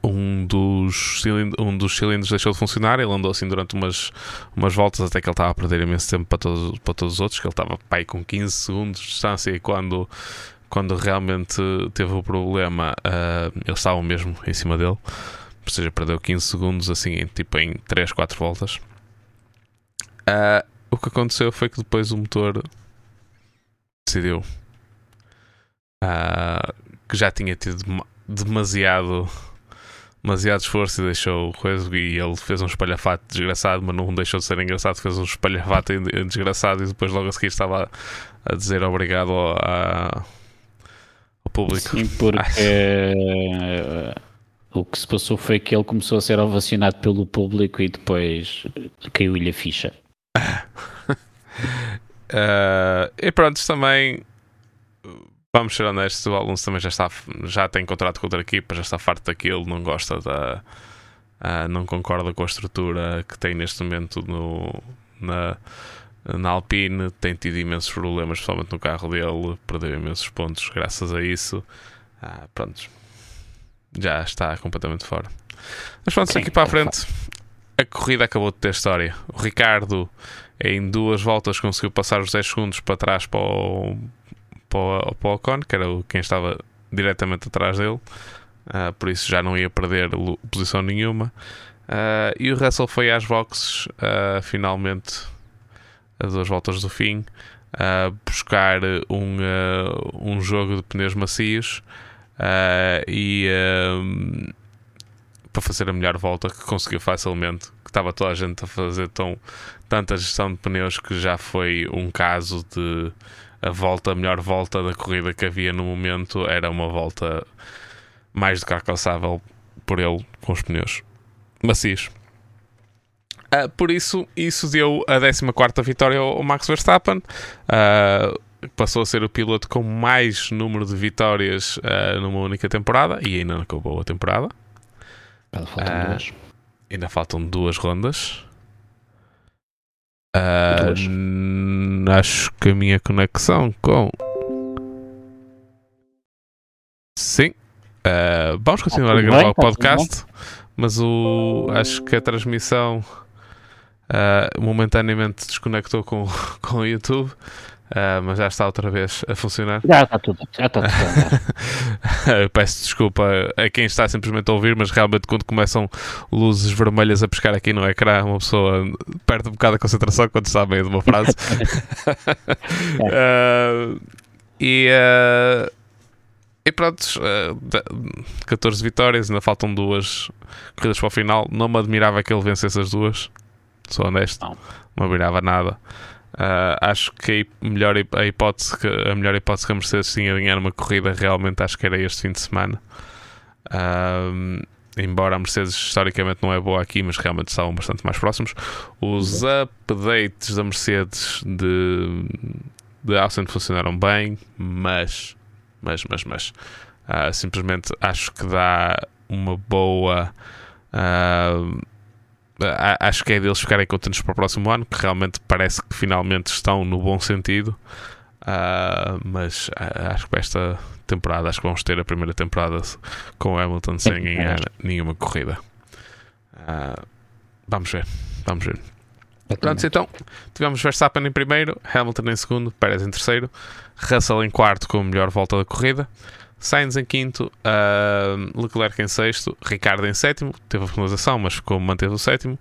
Um dos, um dos cilindros deixou de funcionar, ele andou assim durante umas, umas voltas até que ele estava a perder imenso tempo para todos, para todos os outros, que ele estava pai, com 15 segundos de distância e quando, quando realmente teve o problema, uh, eles estavam mesmo em cima dele ou seja, perdeu 15 segundos assim, em, tipo em 3, 4 voltas. Uh, o que aconteceu foi que depois o motor decidiu uh, que já tinha tido demasiado demasiado esforço e deixou o coisa e ele fez um espalhafato desgraçado, mas não deixou de ser engraçado, fez um espalhafato desgraçado e depois logo a seguir estava a dizer obrigado ao público. Sim, porque o que se passou foi que ele começou a ser ovacionado pelo público e depois caiu-lhe a ficha. uh, <laughs> e pronto, também vamos ser honestos, o Alonso também já, está, já tem contrato com outra equipa, já está farto daquilo, não gosta da. Uh, não concorda com a estrutura que tem neste momento no, na, na Alpine, tem tido imensos problemas, especialmente no carro dele, perdeu imensos pontos graças a isso. Uh, pronto, já está completamente fora. Mas pronto, Sim, aqui para a é frente, a corrida acabou de ter história. O Ricardo, em duas voltas, conseguiu passar os 10 segundos para trás para o, para o, para o Ocon, que era quem estava diretamente atrás dele. Uh, por isso já não ia perder posição nenhuma. Uh, e o Russell foi às boxes, uh, finalmente, a duas voltas do fim, uh, buscar um, um jogo de pneus macios e para fazer a melhor volta que conseguiu facilmente. Que estava toda a gente a fazer tão, tanta gestão de pneus que já foi um caso de a volta, a melhor volta da corrida que havia no momento era uma volta mais do que alcançável por ele com os pneus macios. Uh, por isso, isso deu a 14 vitória ao Max Verstappen. Uh, passou a ser o piloto com mais número de vitórias uh, numa única temporada e ainda não acabou a temporada. Ainda faltam duas. Ainda faltam duas rondas. Duas. Acho que a minha conexão com. Sim. vamos continuar a gravar bem, o podcast mas o, acho que a transmissão uh, momentaneamente desconectou com, <laughs> com o YouTube. Uh, mas já está outra vez a funcionar. Já está tudo, já está tudo. <laughs> Peço desculpa a quem está simplesmente a ouvir, mas realmente quando começam luzes vermelhas a pescar aqui no ecrã, uma pessoa perde um bocado a concentração quando está a meio de uma frase. uh, <laughs> e uh, e pronto, uh, 14 vitórias, ainda faltam duas corridas para o final. Não me admirava que ele vencesse as duas, sou honesto, não, não me admirava nada. Uh, acho que a melhor, a, hipótese que, a melhor hipótese que a Mercedes tinha de ganhar uma corrida realmente acho que era este fim de semana. Uh, embora a Mercedes historicamente não é boa aqui, mas realmente estavam bastante mais próximos. Os updates da Mercedes de, de Austin funcionaram bem, mas mas, mas, mas uh, simplesmente acho que dá uma boa. Uh, acho que é deles ficarem contentes para o próximo ano, que realmente parece que finalmente estão no bom sentido. Uh, mas acho que para esta temporada, acho que vamos ter a primeira temporada com o Hamilton sem ganhar nenhuma corrida. vamos ver, vamos ver. Pronto, então tivemos Verstappen em primeiro, Hamilton em segundo, Pérez em terceiro, Russell em quarto com a melhor volta da corrida, Sainz em quinto, uh, Leclerc em sexto, Ricardo em sétimo, teve a penalização, mas ficou manteve o sétimo,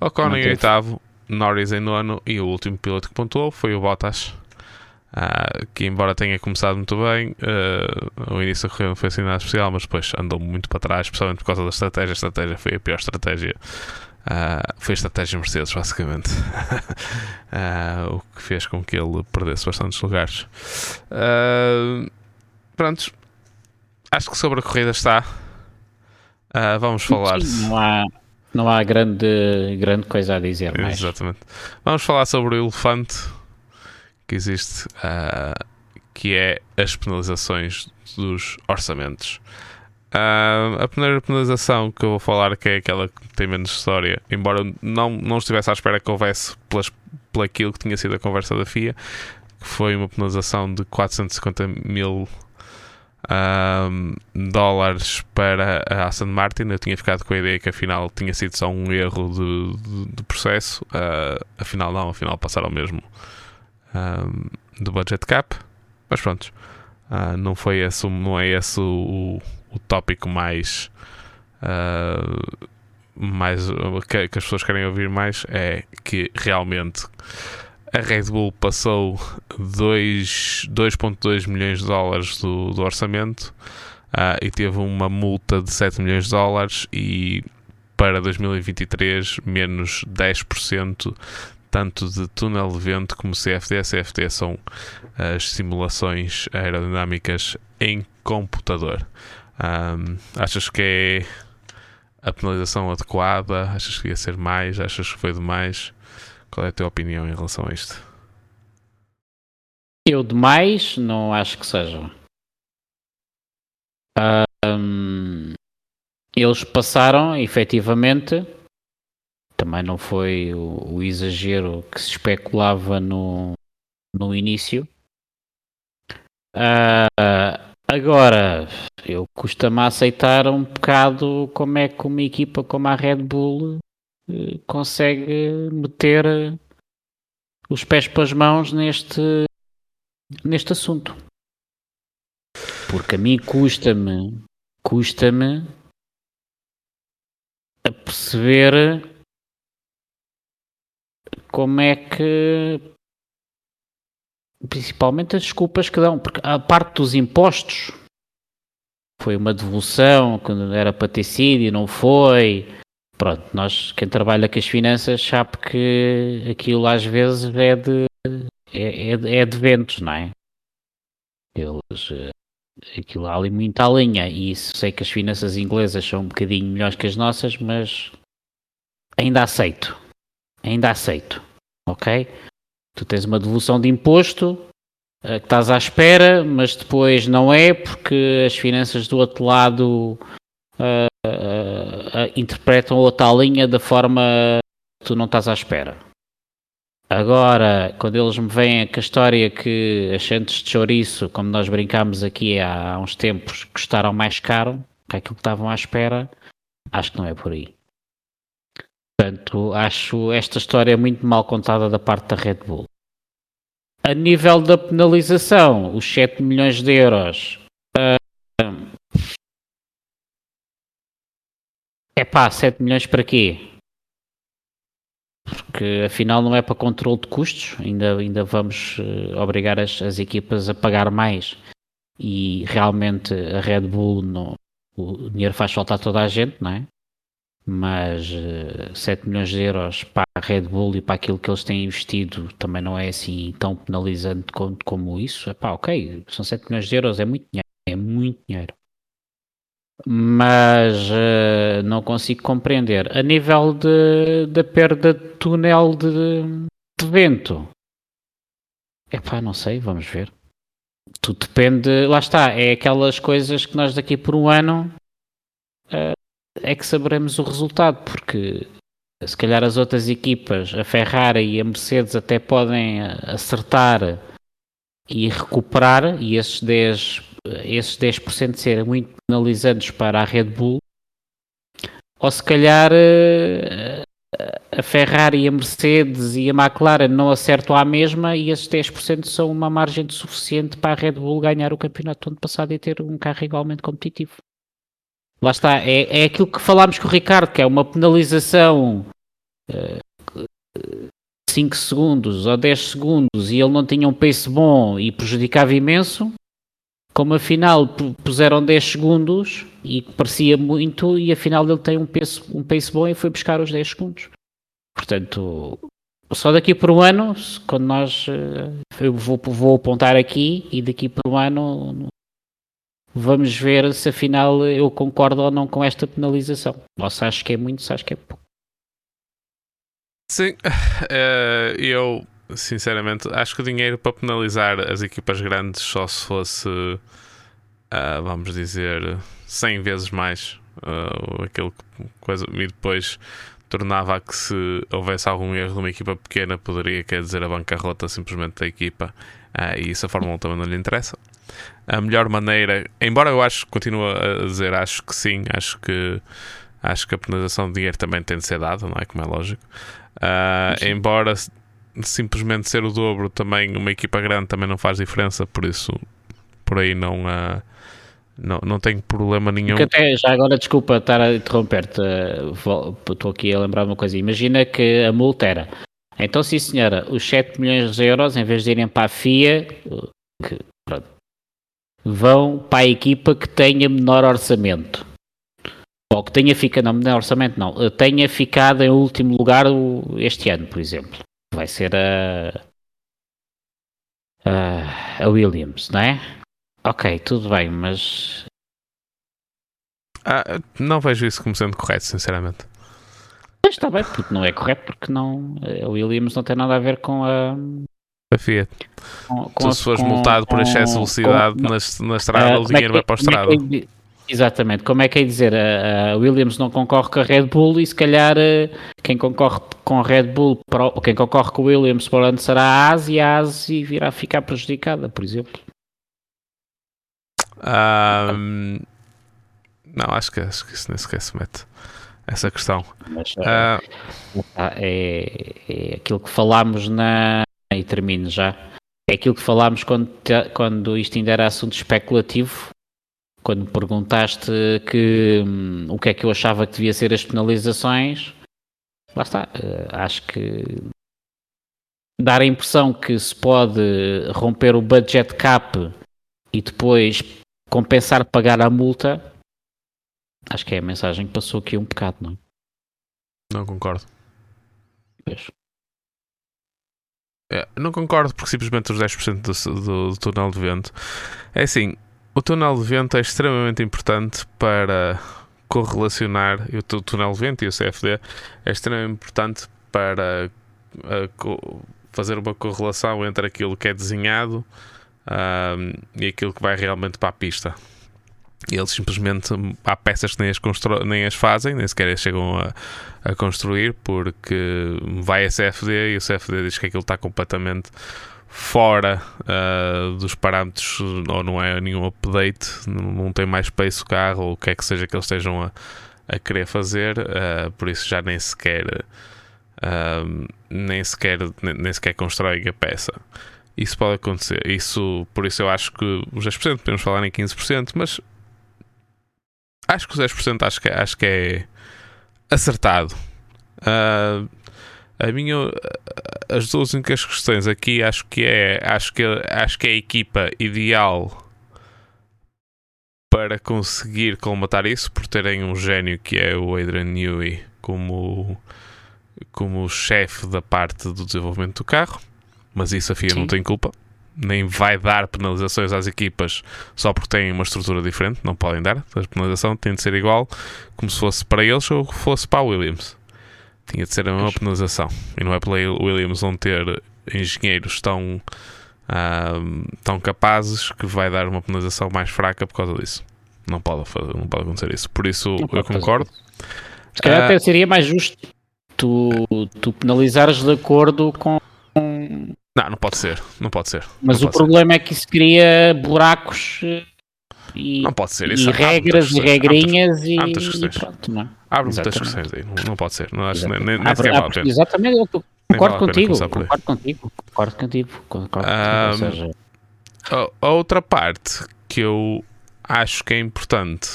Ocon em oitavo, Norris em nono e o último piloto que pontuou foi o Bottas. Uh, que embora tenha começado muito bem, uh, o início da corrida não foi assim nada especial, mas depois andou muito para trás, especialmente por causa da estratégia. A estratégia foi a pior estratégia Uh, foi a estratégia Mercedes, basicamente. <laughs> o que fez com que ele perdesse bastantes lugares. Uh, pronto. Acho que sobre a corrida está. Uh, vamos falar. Sim, não há, não há grande, grande coisa a dizer. Mais. Exatamente. Vamos falar sobre o elefante que existe, que é as penalizações dos orçamentos. Uh, a primeira penalização que eu vou falar, que é aquela que tem menos história, embora não, não estivesse à espera que houvesse pelas, por aquilo que tinha sido a conversa da FIA, que foi uma penalização de 450 mil uh, dólares para a Aston Martin. Eu tinha ficado com a ideia que afinal tinha sido só um erro de, de, de processo, uh, afinal não, afinal passaram mesmo do budget cap, mas pronto. não foi esse, não é esse o, o tópico mais. Uh, mais que, que, as pessoas querem ouvir mais é que realmente a Red Bull passou 2,2 milhões de dólares do, do orçamento uh, e teve uma multa de 7 milhões de dólares e para 2023 menos 10% tanto de túnel de vento como CFD. CFD são as simulações aerodinâmicas em computador. Um, achas que é a penalização adequada? Achas que ia ser mais? Achas que foi demais? Qual é a tua opinião em relação a isto? Eu demais não acho que seja. Um, eles passaram, efetivamente, também não foi o, o, exagero que se especulava no, no início. Uh, Agora, eu custa-me aceitar um bocado como é que uma equipa como a Red Bull consegue meter os pés pelas mãos neste, neste assunto. Porque a mim custa-me, custa-me perceber como é que principalmente as desculpas que dão, porque a parte dos impostos foi uma devolução quando era para ter sido e não foi. Pronto, nós, quem trabalha com as finanças, sabe que aquilo às vezes é de, é, é, é de ventos, não é? Eles, eh, aquilo há ali muita linha, e isso sei que as finanças inglesas são um bocadinho melhores que as nossas, mas ainda aceito. Ainda aceito, ok? Tu tens uma devolução de imposto uh, que estás à espera, mas depois não é porque as finanças do outro lado uh, uh, interpretam outra linha da forma que tu não estás à espera. Agora, quando eles me vêm com a história que as chantes de chouriço, como nós brincámos aqui há, há uns tempos, custaram mais caro que aquilo que estavam à espera, acho que não é por aí. Portanto, acho esta história muito mal contada da parte da Red Bull. A nível da penalização, os 7 milhões de euros. É pá, 7 milhões para quê? Porque afinal não é para controle de custos, ainda, ainda vamos uh, obrigar as, as equipas a pagar mais e realmente a Red Bull, o dinheiro faz faltar toda a gente, não é? mas uh, eh, 7 milhões de euros para a Red Bull e para aquilo que eles têm investido também não é assim tão penalizante como, como isso. Epá, ok, são 7 milhões de euros, é muito dinheiro, é muito dinheiro. Mas uh, não consigo compreender. A nível de, da perda de túnel de, de vento, epá, não sei, vamos ver. Tudo depende, lá está, é aquelas coisas que nós daqui por um ano uh, é que saberemos o resultado, porque se calhar as outras equipas, a Ferrari e a Mercedes, até podem acertar e recuperar, e esses 10%, esses 10% serem muito penalizantes para a Red Bull, ou se calhar eh, a Ferrari, a Mercedes e a McLaren não acertam à mesma e esses 10% são uma margem suficiente para a Red Bull ganhar o campeonato do ano passado e ter um carro igualmente competitivo. Lá está, é, é aquilo que falámos com o Ricardo, que é uma penalização uh, eh, 5 segundos ou 10 segundos e ele não tinha um pace bom e prejudicava imenso, como afinal puseram 10 segundos e parecia muito e afinal ele tem um pace, um pace bom e foi buscar os 10 segundos. Portanto, só daqui por um ano, quando nós eh, eu vou, vou apontar aqui e daqui por um ano Vamos ver se afinal eu concordo ou não com esta penalização. Ou se acho que é muito, se acho que é pouco. Sim, uh, <laughs> eu sinceramente acho que o dinheiro para penalizar as equipas grandes só se fosse, uh, vamos dizer, 100 vezes mais uh, aquele coisa e depois tornava a que se houvesse algum erro de uma equipa pequena poderia quer dizer a bancarrota simplesmente da equipa uh, e isso a Fórmula 1 também não lhe interessa a melhor maneira, embora eu acho, continuo a dizer, acho que sim, acho que acho que a penalização de dinheiro também tem de ser dada, não é? Como é lógico. Uh, embora simplesmente ser o dobro também, uma equipa grande também não faz diferença, por isso por aí não, uh, não, não tenho problema nenhum. Até, já agora, desculpa estar a interromper-te, estou aqui a lembrar uma coisa. Imagina que a multa era. Então, sim senhora, os 7 milhões de euros, em vez de irem para a FIA, que, pronto, vão para a equipa que tenha menor orçamento. Ou que tenha ficado, não, menor orçamento não, eh, tenha ficado em último lugar este ano, por exemplo. Vai ser a, a, a Williams, não é? Ok, tudo bem, mas. Ah, não vejo isso como sendo correto, sinceramente. Mas está bem, porque não é correto, porque não, a Williams não tem nada a ver com a, a Fiat. Com, com tu, se fores multado por excesso de velocidade com, na, na estrada, uh, o dinheiro é vai para a estrada. É exatamente. Como é que é dizer? A, Williams não concorre com a Red Bull e se calhar uh, quem concorre com a Red Bull, quem concorre com a Williams para onde será a AS e a AS virá ficar prejudicada, por exemplo. Um, não, acho que, acho que isso nem sequer se mete essa questão. Mas, uh, é, é aquilo que falámos na, e termino já. É aquilo que falámos quando, quando isto ainda era assunto especulativo, quando me perguntaste que, hum, o que é que eu achava que devia ser as penalizações, lá está. Uh, acho que dar a impressão que se pode romper o budget cap e depois compensar pagar a multa, acho que é a mensagem que passou aqui um bocado, não é? Não concordo. É, não concordo porque simplesmente os 10% do, do, do túnel de vento é assim, o túnel de vento é extremamente importante para correlacionar o túnel de vento e o CFD é extremamente importante para uh, fazer uma correlação entre aquilo que é desenhado uh, e aquilo que vai realmente para a pista. Eles simplesmente há peças que nem as, nem as fazem, nem sequer as chegam a, a, construir, porque vai a CFD e o CFD diz que aquilo está completamente fora uh, dos parâmetros, ou não é nenhum update, não tem mais space o carro, ou o que é que seja que eles estejam a, a querer fazer, uh, por isso já nem sequer. Uh, nem sequer nem, nem sequer constroem a peça. Isso pode acontecer. Isso, por isso eu acho que os 10% podemos falar em 15%, mas acho que os 10% acho que, acho que é acertado. Uh, a minha, as duas únicas questões aqui acho que é, acho que, acho que é a equipa ideal para conseguir colmatar isso, por terem um gênio que é o Adrian Newey como, como chefe da parte do desenvolvimento do carro, mas isso a FIA Sim. não tem culpa nem vai dar penalizações às equipas só porque têm uma estrutura diferente, não podem dar. A penalização tem de ser igual como se fosse para eles ou fosse para a Williams. Tinha de ser a mesma penalização. E não é pela Williams vão ter engenheiros tão, uh, tão capazes que vai dar uma penalização mais fraca por causa disso. Não pode, não pode acontecer isso. Por isso eu concordo. Se calhar uh, até seria mais justo tu, tu penalizares de acordo com não, não pode ser. Não pode ser. Mas o problema ser. é que isso cria buracos eh, e, não pode ser. Isso e regras e regrinhas e, e pronto, não é? Abre muitas questões aí. Não, não, pode ser. Não, acho, nem, nem abre, vale a pena. Exatamente. Eu concordo, vale contigo, concordo contigo. Concordo contigo. Concordo um, contigo. Seja... A outra parte que eu acho que é importante,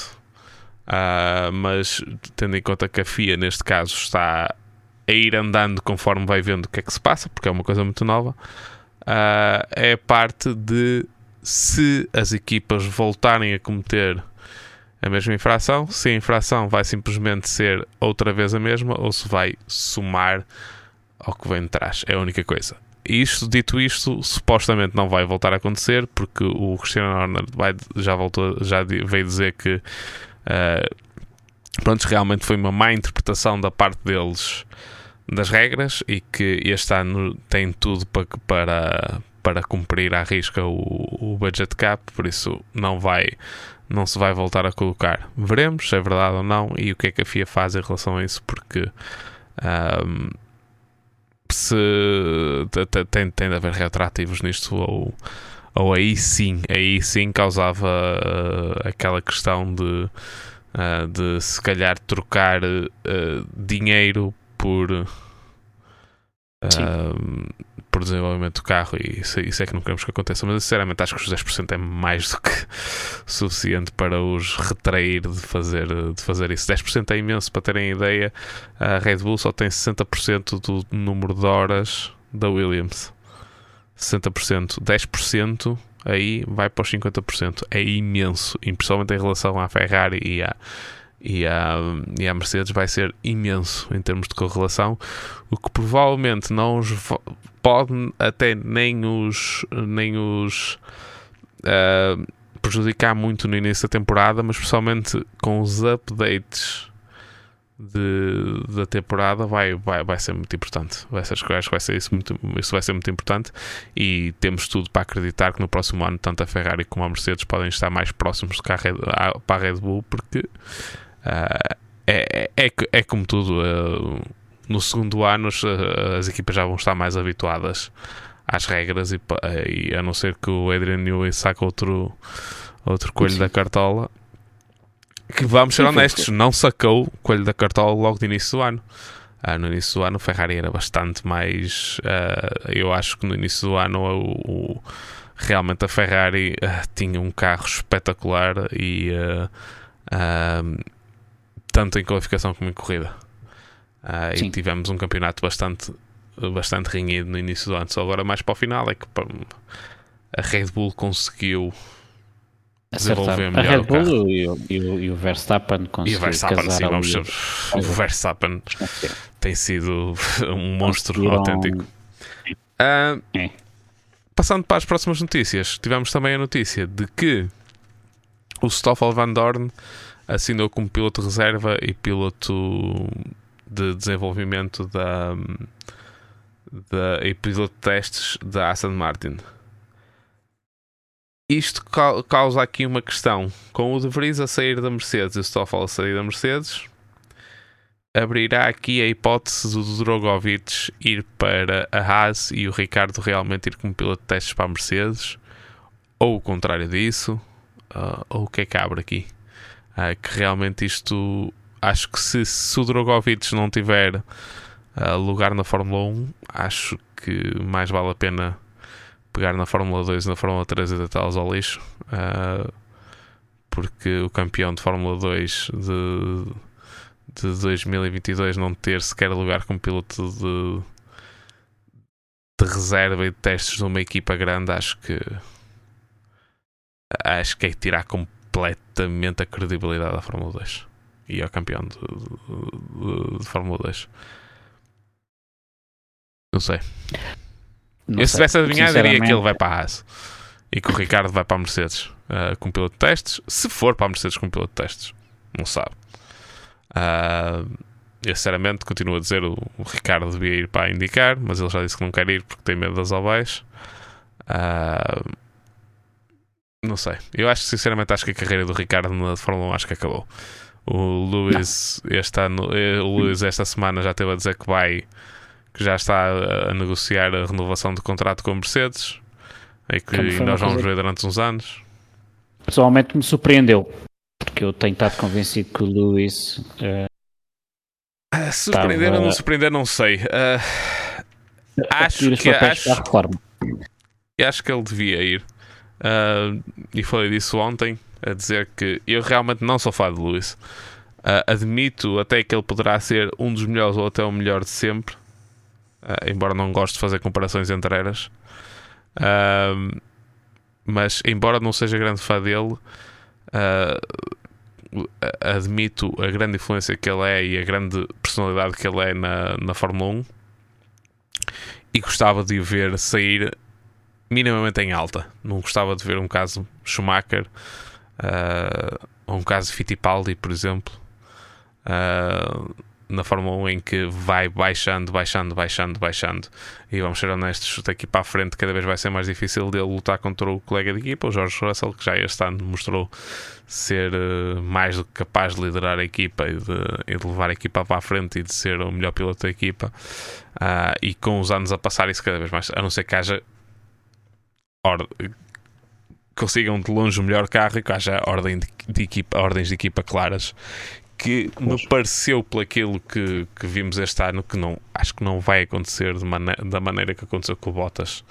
uh, mas tendo em conta que a FIA neste caso está a ir andando conforme vai vendo o que é que se passa, porque é uma coisa muito nova, uh, é a parte de se as equipas voltarem a cometer a mesma infração, se a infração vai simplesmente ser outra vez a mesma ou se vai somar ao que vem de trás. É a única coisa. Isto, dito isto, supostamente não vai voltar a acontecer porque o Cristiano vai, já voltou, já veio dizer que uh, pronto, realmente foi uma má interpretação da parte deles das regras e que este ano tem tudo para, para, para cumprir à risca o, o budget cap, por isso não vai não se vai voltar a colocar. Veremos se é verdade ou não e o que é que a FIA faz em relação a isso, porque um, se tem, tem de haver retroativos nisto ou, ou aí sim, aí sim causava uh, aquela questão de, uh, de se calhar trocar uh, dinheiro por, por desenvolvimento do carro e isso, isso, é que não queremos que aconteça. Mas sinceramente acho que os 10% é mais do que <laughs> suficiente para os retrair de fazer, de fazer isso. 10% é imenso para terem ideia. A Red Bull só tem 60% do número de horas da Williams. 60%, 10% aí vai para os 50%. É imenso, principalmente em relação à Ferrari e à, e a, e a Mercedes vai ser imenso em termos de correlação, o que provavelmente não os pode até nem os, nem os uh, prejudicar muito no início da temporada, mas principalmente com os updates de, da temporada vai, vai, vai ser muito importante. Vai ser, acho que vai ser isso, muito, isso vai ser muito importante e temos tudo para acreditar que no próximo ano tanto a Ferrari como a Mercedes podem estar mais próximos do para a Red Bull porque Uh, é, é, é, como tudo. Uh, no segundo ano, as, as, equipas já vão estar mais habituadas às regras e, e a não ser que o Adrian Newey saque outro, outro coelho Sim. da cartola. Que vamos ser honestos, não sacou o coelho da cartola logo de início do ano. Uh, no início do ano, o Ferrari era bastante mais. Uh, eu acho que no inío do ano o, realmente a Ferrari uh, tinha um carro espetacular e uh, tanto em qualificação como em corrida. e tivemos um campeonato bastante, bastante renhido no início do ano, só agora mais para o final é que a Red Bull conseguiu desenvolver melhor a Red Bull e o, e, o, e o Verstappen conseguiu e o Verstappen, sim, vamos ser, o Verstappen tem sido <laughs> um monstro autêntico. É. Passando para as próximas notícias, tivemos também a notícia de que o Stoffel Van Dorn assinou como piloto reserva e piloto de desenvolvimento da, da e piloto de testes da Aston Martin. Isto causa aqui uma questão. Com o De Vries a sair da Mercedes e o Stoffel a sair da Mercedes, abrirá aqui a hipótese do Drogovic ir para a Haas e o Ricardo realmente ir como piloto de testes para a Mercedes, ou o contrário disso, uh, ou o que é que abre aqui? Uh, que realmente isto, acho que se, se o Drogovic não tiver uh, lugar na Fórmula 1, acho que mais vale a pena pegar na Fórmula 2 e na Fórmula 3 e deitá-los ao lixo. porque o campeão de Fórmula 2 de de 2022 não ter sequer lugar como piloto de, de reserva e de testes numa equipa grande, acho que acho que é tirar completamente a credibilidade da Fórmula 2 e ao campeão de, de, de, Fórmula 2. Não sei. Não Eu, se tivesse adivinhado, diria que ele vai para a Haas e que o Ricardo vai para a Mercedes uh, com piloto de testes. Se for para a Mercedes com piloto de testes, não sabe. Uh, eu sinceramente continuo a dizer o, o Ricardo devia ir para indicar, mas ele já disse que não quer ir porque tem medo das ovais. Uh, não sei. Eu acho sinceramente acho que a carreira do Ricardo na Fórmula 1 acho que acabou. O Luís este ano, eh, o Luís esta semana já teve a dizer que vai que já está a, negociar a renovação do contrato com a Mercedes e que nós vamos ver durante uns anos. Pessoalmente me surpreendeu porque eu tenho estado convencido que o Luís. Uh, uh, surpreender ou não surpreender, não sei. Uh, acho que. Acho, acho que ele devia ir. Uh, e falei disso ontem, a dizer que eu realmente não sou fã de Luís. Uh, admito até que ele poderá ser um dos melhores ou até o melhor de sempre, uh, embora não goste de fazer comparações entre eras. mas, embora não seja grande fã dele, admito a grande influência que ele é e a grande personalidade que ele é na, na Fórmula 1 e gostava de o ver sair minimamente em alta. Não gostava de ver um caso Schumacher uh, ou um caso Fittipaldi, por exemplo. Uh, na Fórmula 1 em que vai baixando, baixando, baixando, baixando. E vamos ser honestos, daqui para a frente cada vez vai ser mais difícil dele lutar contra o colega de equipa, o Jorge Russell, que já este ano mostrou ser uh, mais do que capaz de liderar a equipa e de, e de, levar a equipa para a frente e de ser o melhor piloto da equipa. E com os anos a passar, isso cada vez mais, a não ser que haja. Or, consigam de longe o melhor carro e que haja ordem de, de equipa, ordens de equipa claras que me pareceu por aquilo que, que vimos este ano que não acho que não vai acontecer da maneira que aconteceu com o Bottas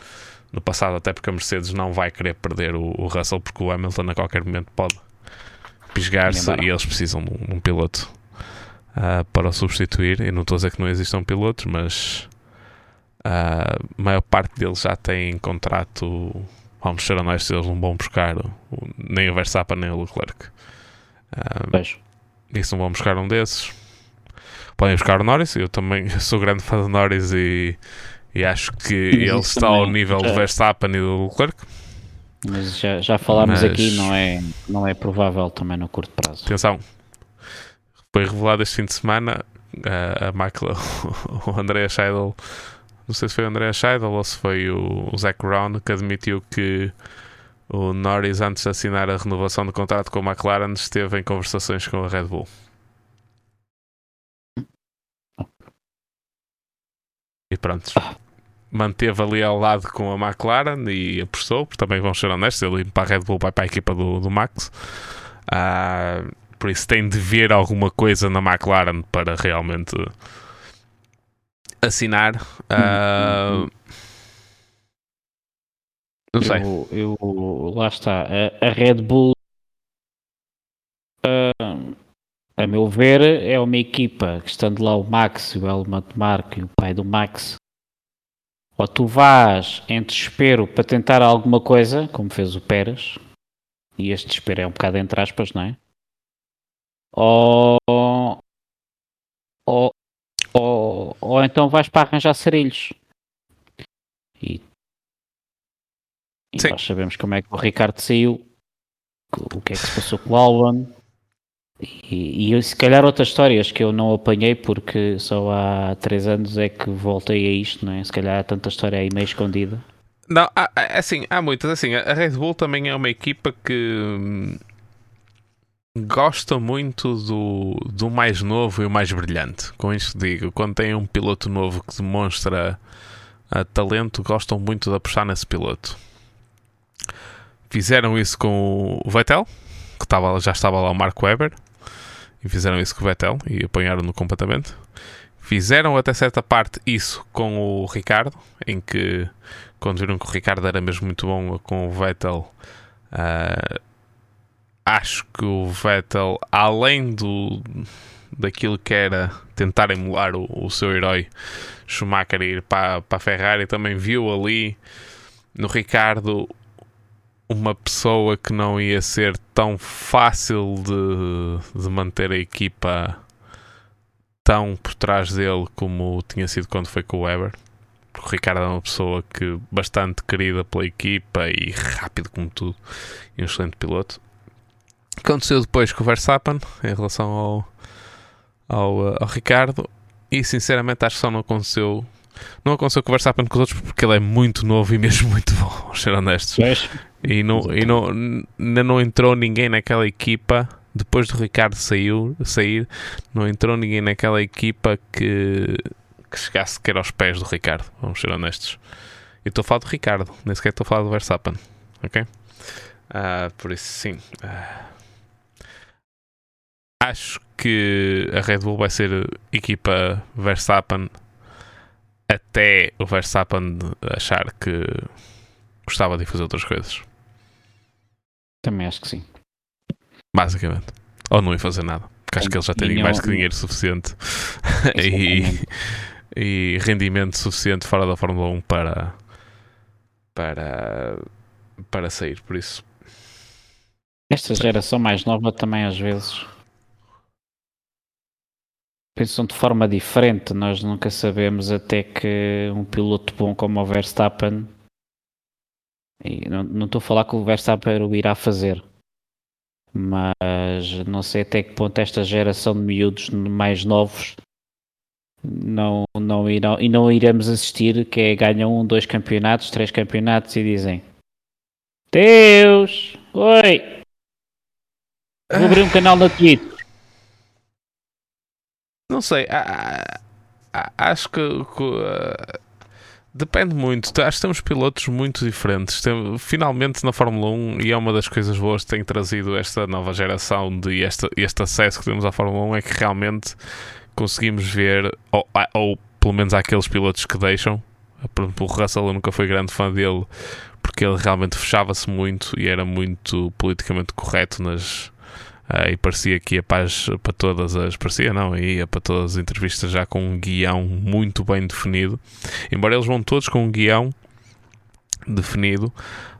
no passado, até porque a Mercedes não vai querer perder o, o Russell porque o Hamilton a qualquer momento pode pisgar-se e eles precisam de um, um piloto uh, para o substituir. E não estou a dizer que não existam pilotos, mas a maior parte deles já tem contrato. Vamos ser honestos, eles não vão buscar nem o Verstappen nem o Leclerc. Uh, e se não vão buscar um desses, podem buscar o Norris. Eu também <laughs> sou grande fã do Norris e, e acho que ele está ao nível do Verstappen e do Leclerc. Mas já, já falámos Mas... aqui, não é, não é provável também no curto prazo. Atenção, foi revelado este fim de semana a, a máquina, <laughs> o André Scheidel, não sei se foi o André Scheidel ou se foi o, o Zac Brown que admitiu que o Norris, antes de assinar a renovação do contrato com a McLaren, esteve em conversações com a Red Bull. E pronto. Manteve ali ao lado com a McLaren e apostou, porque também vamos ser honestos, ele para a Red Bull vai para a equipa do, do Max. Uh, por isso tem de ver alguma coisa na McLaren para realmente assinar. Uh, Não sei. Eu, eu- lá está. A, a Red Bull, ah, a meu ver, é uma equipa que estando lá o Max, o Helmut Marko e o pai do Max, ou tu vás em desespero para tentar alguma coisa, como fez o Pérez, e este desespero é um bocado entre aspas, não é? Ou, ou, ou então vais para arranjar sarilhos. E, e nós sabemos como é que o Ricardo saiu, o que é que se passou com o Albon. E, e se calhar outras histórias que eu não apanhei porque só há três anos é que voltei a isto, não é? Se calhar há tanta história aí meio escondida. Não, há, há- assim, há muitas. Assim, a Red Bull também é uma equipa que hum, gosta muito do, do mais novo e o mais brilhante. Com isto digo, quando tem um piloto novo que demonstra ah, talento, gostam muito de apostar nesse piloto. Fizeram isso com o Vettel, que estava, já estava lá o Mark Webber, e fizeram isso com o Vettel e apanharam-no completamente. Fizeram até certa parte isso com o Ricardo, em que quando viram que o Ricardo era mesmo muito bom com o Vettel, ah, acho que o Vettel, além do daquilo que era tentar emular o, o seu herói Schumacher ir para, para a Ferrari, também viu ali no Ricardo uma pessoa que não ia ser tão fácil de, de manter a equipa tão por trás dele como tinha sido quando foi com o Weber. O Ricardo é uma pessoa que bastante querida pela equipa e rápido como tudo, e um excelente piloto. Aconteceu depois com o Verstappen em relação ao, ao, uh, ao Ricardo, e sinceramente acho que só não aconteceu. Não aconteceu com o Verstappen com os outros porque ele é muito novo e mesmo <laughs> muito bom, vamos ser honestos. Pois, E não, e não, ainda não entrou ninguém naquela equipa. Depois do Ricardo saiu, sair, não entrou ninguém naquela equipa que, que chegasse sequer aos pés do Ricardo. Vamos ser honestos. Eu estou a falar do Ricardo, nem sequer estou a falar do Verstappen. Ok? Ah, por isso, sim. Ah. Acho que a Red Bull vai ser equipa Verstappen até o Verstappen achar que gostava de fazer outras coisas. também acho que sim. Basicamente. Ou não ia fazer nada. Porque acho que eles já têm mais que dinheiro suficiente <laughs> e, e rendimento suficiente fora da Fórmula 1 para, para, para sair. Por isso, Esta geração mais nova também às vezes pensam de forma diferente. Nós nunca sabemos até que um piloto bom como o Verstappen e não, estou a falar que o Verstappen o irá fazer, mas não sei até que ponto esta geração de miúdos mais novos não, não irão e não iremos assistir que é ganham um, dois campeonatos, três campeonatos e dizem Deus! Oi! Vou abrir um canal na Twitch. Não sei. acho que, que, uh, depende muito. Acho que temos pilotos muito diferentes. Tem- finalmente na Fórmula 1, e é uma das coisas boas que tem trazido esta nova geração de este, este acesso que temos à Fórmula 1 é que realmente conseguimos ver, ou, ou pelo menos aqueles pilotos que deixam. Por exemplo, o Russell eu nunca fui grande fã dele porque ele realmente fechava-se muito e era muito politicamente correto nas. Ah, e parecia que ia para, as- para todas as. Parecia não, ia para todas as entrevistas já com um guião muito bem definido. Embora eles vão todos com um guião definido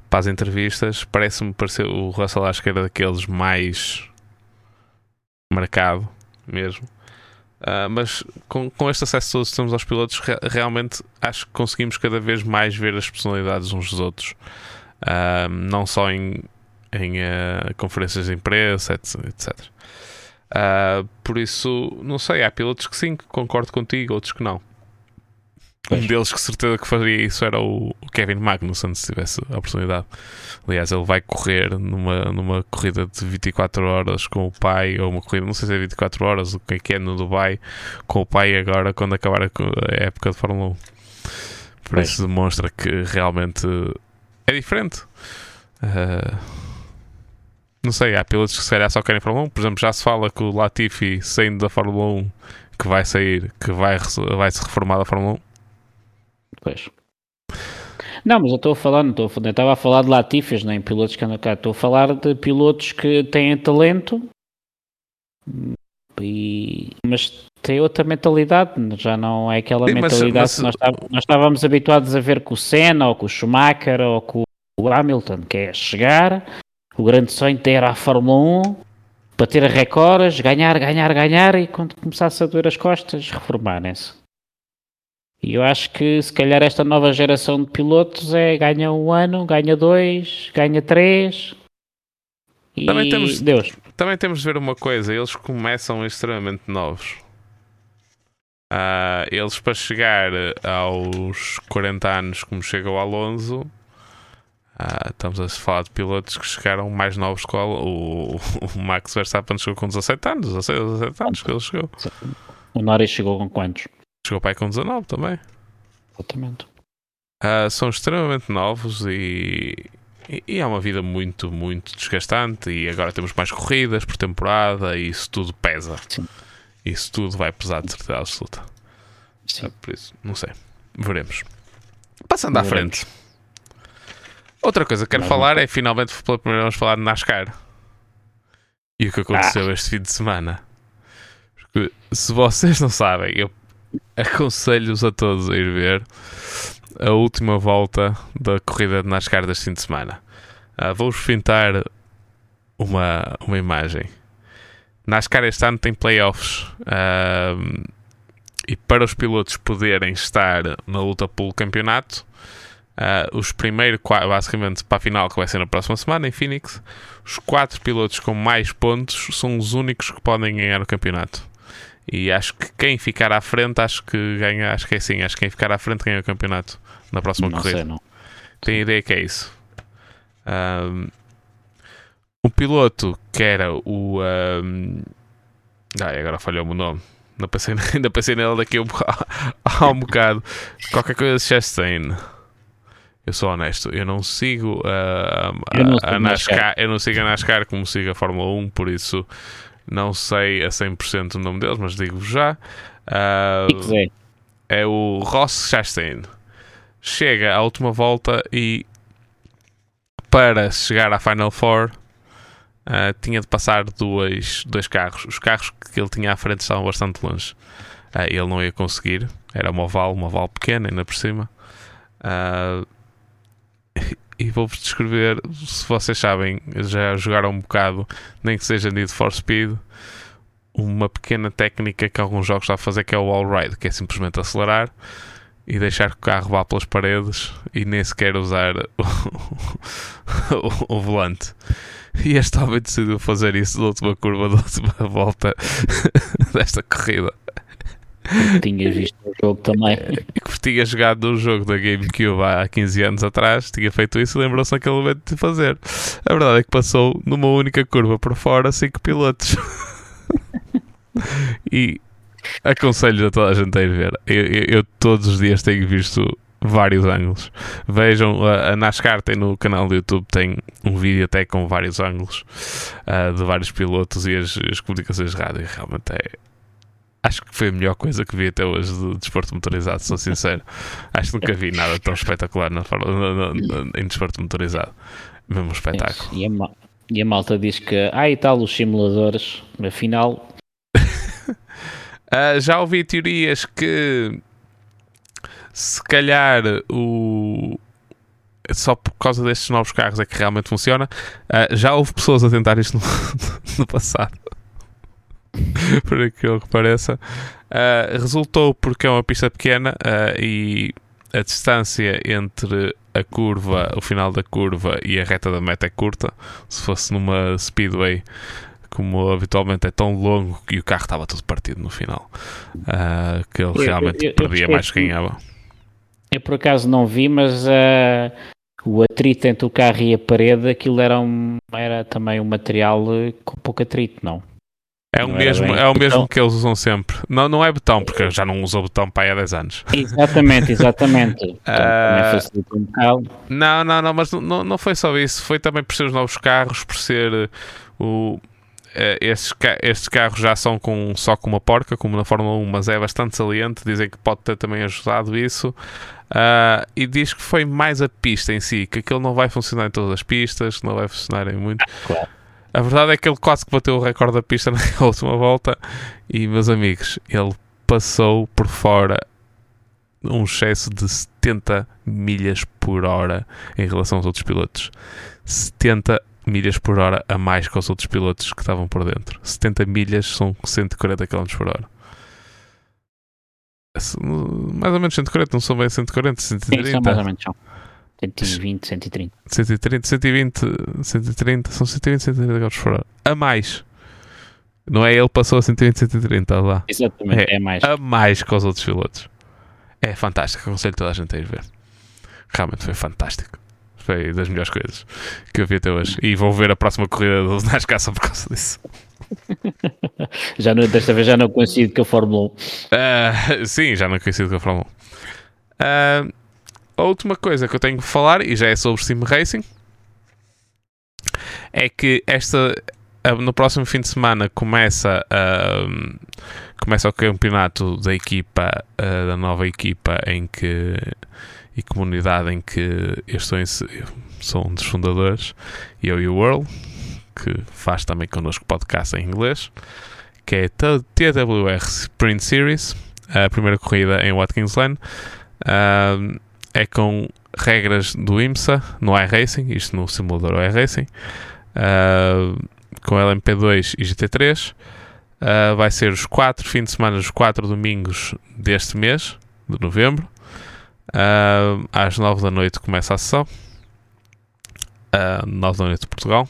para as entrevistas, parece-me parecer. O Russell acho que era daqueles mais marcado mesmo. Ah, mas com, com este acesso todo que temos aos pilotos, re- realmente acho que conseguimos cada vez mais ver as personalidades uns dos outros. Ah, não só em, em ah, conferências de imprensa, etc. etc. Ah, por isso, não sei, há pilotos que sim, que concordo contigo, outros que não. Um Pois. deles que certeza que faria isso era o Kevin Magnussen, se tivesse a oportunidade. Aliás, ele vai correr numa, numa corrida de 24 horas com o pai, ou uma corrida, não sei se é 24 horas, o que é que é no Dubai, com o pai agora, quando acabar a, época de Fórmula 1. Por Pois. isso demonstra que realmente é diferente. Ah, não sei, há pilotos que se calhar só querem Fórmula 1. Por exemplo, já se fala que o Latifi saindo da Fórmula 1 que vai sair, que vai, vai se reformar da Fórmula 1. Pois. Não, mas eu estou a falar, não estou a falar, estava a falar de latifas, nem pilotos que andam cá, estou a falar de pilotos que têm talento, e, mas tem outra mentalidade, já não é aquela Sim, mentalidade mas, mas... que nós, estávamos, nós estávamos habituados a ver com o Senna, ou com o Schumacher, ou com o Hamilton, que é chegar, o grande sonho ter a Fórmula 1, bater a recordes, ganhar, ganhar, ganhar, e quando começasse a doer as costas, reformarem-se. E eu acho que se calhar esta nova geração de pilotos é ganha um ano, ganha dois, ganha três. E também temos, Deus. Também temos de ver uma coisa, eles começam extremamente novos. Uh, eles para chegar aos 40 anos como chega o Alonso, uh, estamos a falar de pilotos que chegaram mais novos que o, o, o Max Verstappen chegou com 17 anos, 16, 17 anos que ele chegou. O Norris chegou com quantos? Chegou aí com 19 também. Exatamente. Uh, são extremamente novos e, e, e, é uma vida muito, muito desgastante. E agora temos mais corridas por temporada e isso tudo pesa. Sim. Isso tudo vai pesar de certeza absoluta. Sim. Uh, por isso, não sei. Veremos. Passando Veremos. à frente. Outra coisa que quero falar é finalmente pela primeira vez falar de NASCAR. E o que aconteceu ah. este fim de semana. Porque se vocês não sabem, eu aconselho-os a todos a ir ver a última volta da corrida de NASCAR deste fim de semana. Uh, Vou-vos pintar uma, uma imagem. NASCAR este ano tem playoffs uh, e para os pilotos poderem estar na luta pelo campeonato, uh, os primeiros, basicamente para a final que vai ser na próxima semana em Phoenix, os quatro pilotos com mais pontos são os únicos que podem ganhar o campeonato. E acho que quem ficar à frente, acho que ganha, acho que é assim, acho que quem ficar à frente ganha o campeonato na próxima não corrida. Sei, não. Tem ideia que é isso. Um, o piloto que era o. Um, ai, agora falhou-me o nome. Ainda pensei, <laughs> ainda pensei nele daqui a <laughs> um bocado. Qualquer coisa de Chastain. Eu sou honesto, eu não sigo uh, a, não a, a NASCAR, eu não sigo a NASCAR como sigo a Fórmula 1, por isso não sei a 100% o nome deles, mas digo já. Uh, é o Ross Chastain. Chega à última volta e para chegar à Final Four uh, tinha de passar dois, dois carros. Os carros que ele tinha à frente estavam bastante longe. Uh, ele não ia conseguir. Era uma oval, uma oval pequena, ainda por cima. Uh, <laughs> e vou-vos descrever, se vocês sabem, já jogaram um bocado, nem que seja Need for Speed, uma pequena técnica que alguns jogos estão a fazer que é o all ride, que é simplesmente acelerar e deixar que o carro vá pelas paredes e nem sequer usar o, <laughs> o, o volante. E este homem decidiu fazer isso na última curva <laughs> da última volta desta corrida. Tinha visto o jogo também. Que tinha jogado um jogo da GameCube há 15 anos atrás, tinha feito isso e lembrou-se naquele momento de fazer. A verdade é que passou numa única curva por fora 5 pilotos. <laughs> e aconselho a toda a gente a ir ver. Eu, eu, eu, todos os dias tenho visto vários ângulos. Vejam, a NASCAR tem no canal do YouTube tem um vídeo até com vários ângulos uh, de vários pilotos e as, as comunicações de rádio. Realmente é, acho que foi a melhor coisa que vi até hoje de desporto motorizado, sou sincero. Acho que nunca vi nada tão espetacular na, na, na, em desporto motorizado. Mesmo um espetáculo. E a, e a malta diz que, ah, e tal, os simuladores, afinal. uh, <laughs> já ouvi teorias que se calhar o, só por causa destes novos carros é que realmente funciona. Uh, já houve pessoas a tentar isto no, <laughs> no passado. <laughs> por aquilo que pareça. Uh, resultou porque é uma pista pequena uh, e a distância entre a curva, o final da curva e a reta da meta é curta. Se fosse numa speedway, como habitualmente é tão longo que o carro estava todo partido no final, uh, que ele realmente eu, eu, perdia eu mais que ganhava. Eu por acaso não vi, mas o atrito entre o carro e a parede, aquilo era, um, era também um material com pouco atrito, não? É o, mesmo, é o mesmo que eles usam sempre. Não, não é botão, porque já não usam botão para aí há 10 anos. Exatamente, exatamente. <laughs> uh, um não, não, não, mas não, não foi só isso. Foi também por ser os novos carros, por ser uh, o. Uh, estes, estes carros já são com, só com uma porca, como na Fórmula 1, mas é bastante saliente. Dizem que pode ter também ajudado isso. Uh, e diz que foi mais a pista em si, que aquilo não vai funcionar em todas as pistas, não vai funcionar em muito. Claro. A verdade é que ele quase que bateu o recorde da pista <laughs> na última volta. E, meus amigos, ele passou por fora um excesso de 70 milhas por hora em relação aos outros pilotos. 70 milhas por hora a mais que os outros pilotos que estavam por dentro. 70 milhas são 140 km por hora. Mais ou menos 140, não são bem 140, 130. Sim, são mais ou menos são. 120, 130. 130, 120, 130, são 120, 130 km por hora. A mais. Não é ele passou a 120, 130, lá. Exatamente, é, é mais. A mais que os outros pilotos. É fantástico, aconselho toda a gente a ir ver. Realmente foi fantástico. Foi das melhores coisas que eu vi até hoje. E vou ver a próxima corrida do NASCAR só por causa disso. <laughs> já não, desta vez já não coincido com a Fórmula 1. Uh, ah, sim, já não coincido com a Fórmula 1. Uh, ah, a última coisa que eu tenho que falar, e já é sobre Sim Racing, é que esta no próximo fim de semana começa, uh, começa o campeonato da equipa, uh, da nova equipa em que e comunidade em que eu estou em, sou um dos fundadores, eu e o World, que faz também connosco podcast em inglês, que é TWR Sprint Series, a primeira corrida em Watkins Glen. Uh, é com regras do IMSA no iRacing, isto no simulador iRacing, uh, com LMP2 e GT3. Uh, vai ser os quatro fins de semana, os quatro domingos deste mês, de novembro. Uh, às 9 da noite começa a sessão. Uh, 9 da noite de Portugal.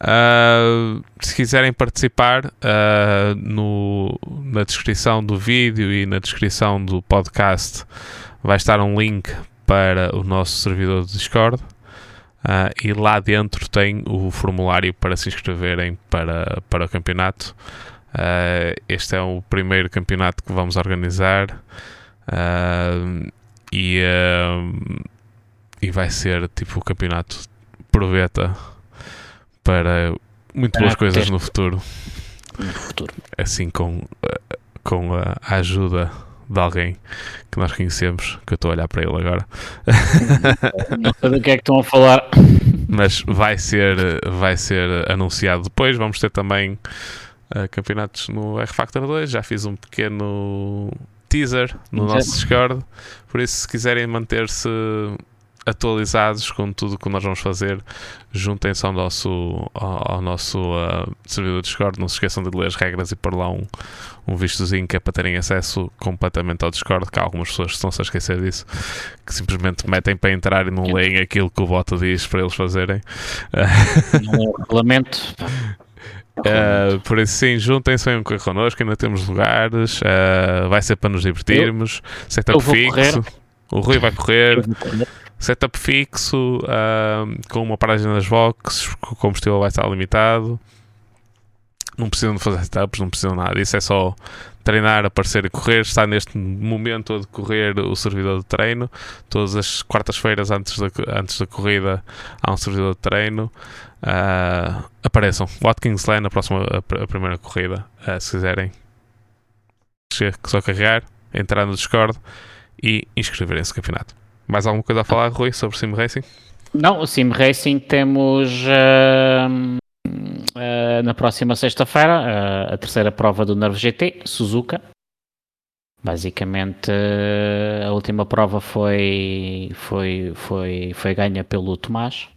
Uh, se quiserem participar, uh, no, na descrição do vídeo e na descrição do podcast vai estar um link para o nosso servidor de Discord. Uh, e lá dentro tem o formulário para se inscreverem para, para o campeonato. este é o primeiro campeonato que vamos organizar. Uh, e, uh, e vai ser tipo o campeonato proveta para muito boas coisas no futuro. No futuro. Assim com, uh, com a ajuda de alguém que nós conhecemos, que eu estou a olhar para ele agora. <laughs> Não sei do que é que estão a falar. Mas vai ser, vai ser anunciado depois. Vamos ter também uh, campeonatos no R Factor 2. Já fiz um pequeno teaser no nosso Discord. Por isso, se quiserem manter-se atualizados com tudo o que nós vamos fazer, juntem-se ao nosso, ao, ao nosso uh, servidor Discord. Não se esqueçam de ler as regras e pôr lá um, um vistozinho que é para terem acesso completamente ao Discord. Que há algumas pessoas que estão-se a esquecer disso, que simplesmente metem para entrar e não leem aquilo que o bota diz para eles fazerem. Não é o regulamento. Uh, <laughs> por isso, sim, juntem-se, venham correr connosco, ainda temos lugares, uh, vai ser para nos divertirmos. Eu, setup fixo, correr. o Rui vai correr. Setup fixo, uh, com uma paragem nas boxes, o combustível vai estar limitado. Não precisam de fazer setups, não precisam nada. Isso é só treinar, aparecer e correr. Está neste momento a decorrer o servidor de treino. Todas as quartas-feiras antes da, antes da corrida há um servidor de treino. Uh, apareçam. Watkins Glen, a próxima, a, a primeira corrida, uh, se quiserem. Só carregar, entrar no Discord e inscreverem-se no campeonato. Mais alguma coisa a falar, Rui, sobre Sim Racing? Não, o Sim Racing temos uh, na próxima sexta-feira a terceira prova do Nervo GT, Suzuka. Basicamente, a última prova foi, foi, foi, foi ganha pelo Tomás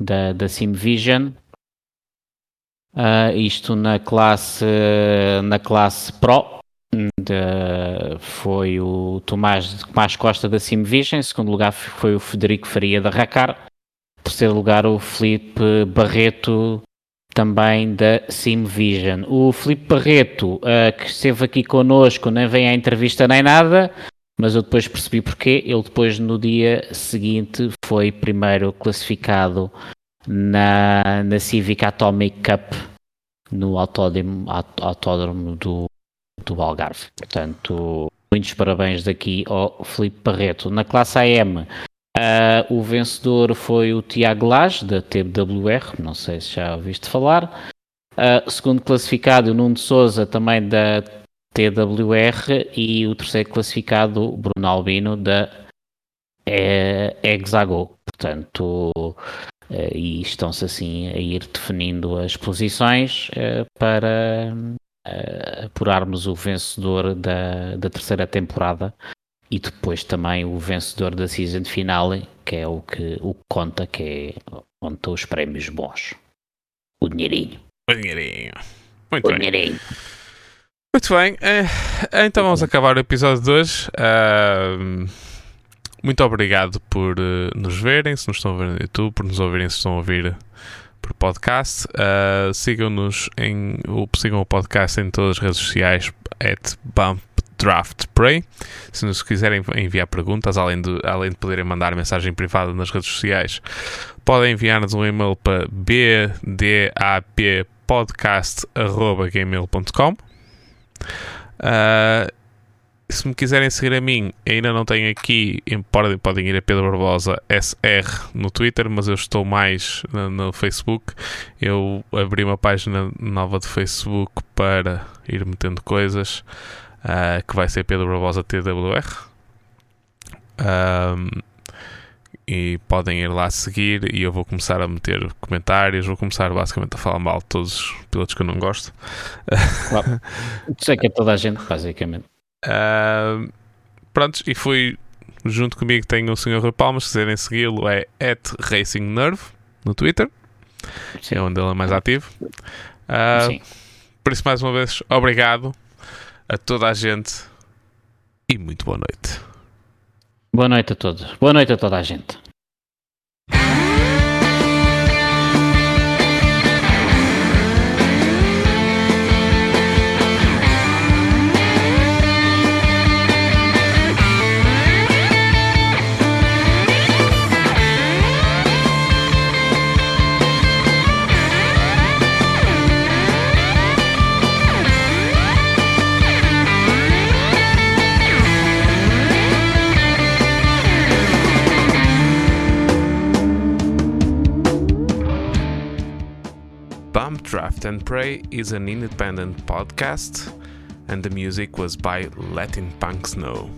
da, da SimVision. Uh, isto na classe, na classe Pro. De, foi o Tomás, Tomás Costa da SimVision. Em segundo lugar foi o Federico Faria da Racar. Em terceiro lugar o Felipe Barreto também da SimVision. O Felipe Barreto, uh, que esteve aqui connosco, nem vem à entrevista nem nada, mas eu depois percebi porque ele depois no dia seguinte foi primeiro classificado na, na Civic Atomic Cup no autódromo, autódromo do, do Algarve. Portanto, muitos parabéns daqui ao Felipe Barreto. Na classe AM, uh, o vencedor foi o Tiago Lage, da TWR, não sei se já ouviste falar. Uh, segundo classificado, o Nuno Souza, também da TWR e o terceiro classificado, Bruno Albino, da é, Hexago. Portanto, eh, e estão-se assim a ir definindo as posições eh, para eh, apurarmos o vencedor da, da terceira temporada e depois também o vencedor da season finale, que é o que, o que conta, que é onde estão os prémios bons. O dinheirinho. O dinheirinho. Muito o bem. dinheirinho. Muito bem. É, então vamos acabar o episódio de hoje. Uh, muito obrigado por nos verem, se nos estão a ver no YouTube, por nos ouvirem, se estão a ouvir por podcast. Uh, sigam-nos em sigam o podcast em todas as redes sociais at Bump Draft Pray. Se nos quiserem enviar perguntas, além de, além de poderem mandar mensagem privada nas redes sociais, podem enviar-nos um e-mail para bdappodcast.gmail.com uh, se me quiserem seguir a mim, ainda não tenho aqui, podem, podem ir a Pedro Barbosa SR no Twitter, mas eu estou mais no, no, Facebook. Eu abri uma página nova de Facebook para ir metendo coisas, uh, que vai ser Pedro Barbosa TWR. Um, e podem ir lá seguir e eu vou começar a meter comentários, vou começar basicamente a falar mal de todos os pilotos que eu não gosto. Claro. Isso é que é toda a gente, basicamente. Uh, prontos, e fui junto comigo tem o Sr. Rui Palmas, se quiserem segui-lo é at RacingNerve no Twitter, Sim. é onde ele é mais ativo. Uh, por isso, mais uma vez, obrigado a toda a gente e muito boa noite. Boa noite a todos. Boa noite a toda a gente. Draft and Pray is an independent podcast, and the music was by Letting Punks Know.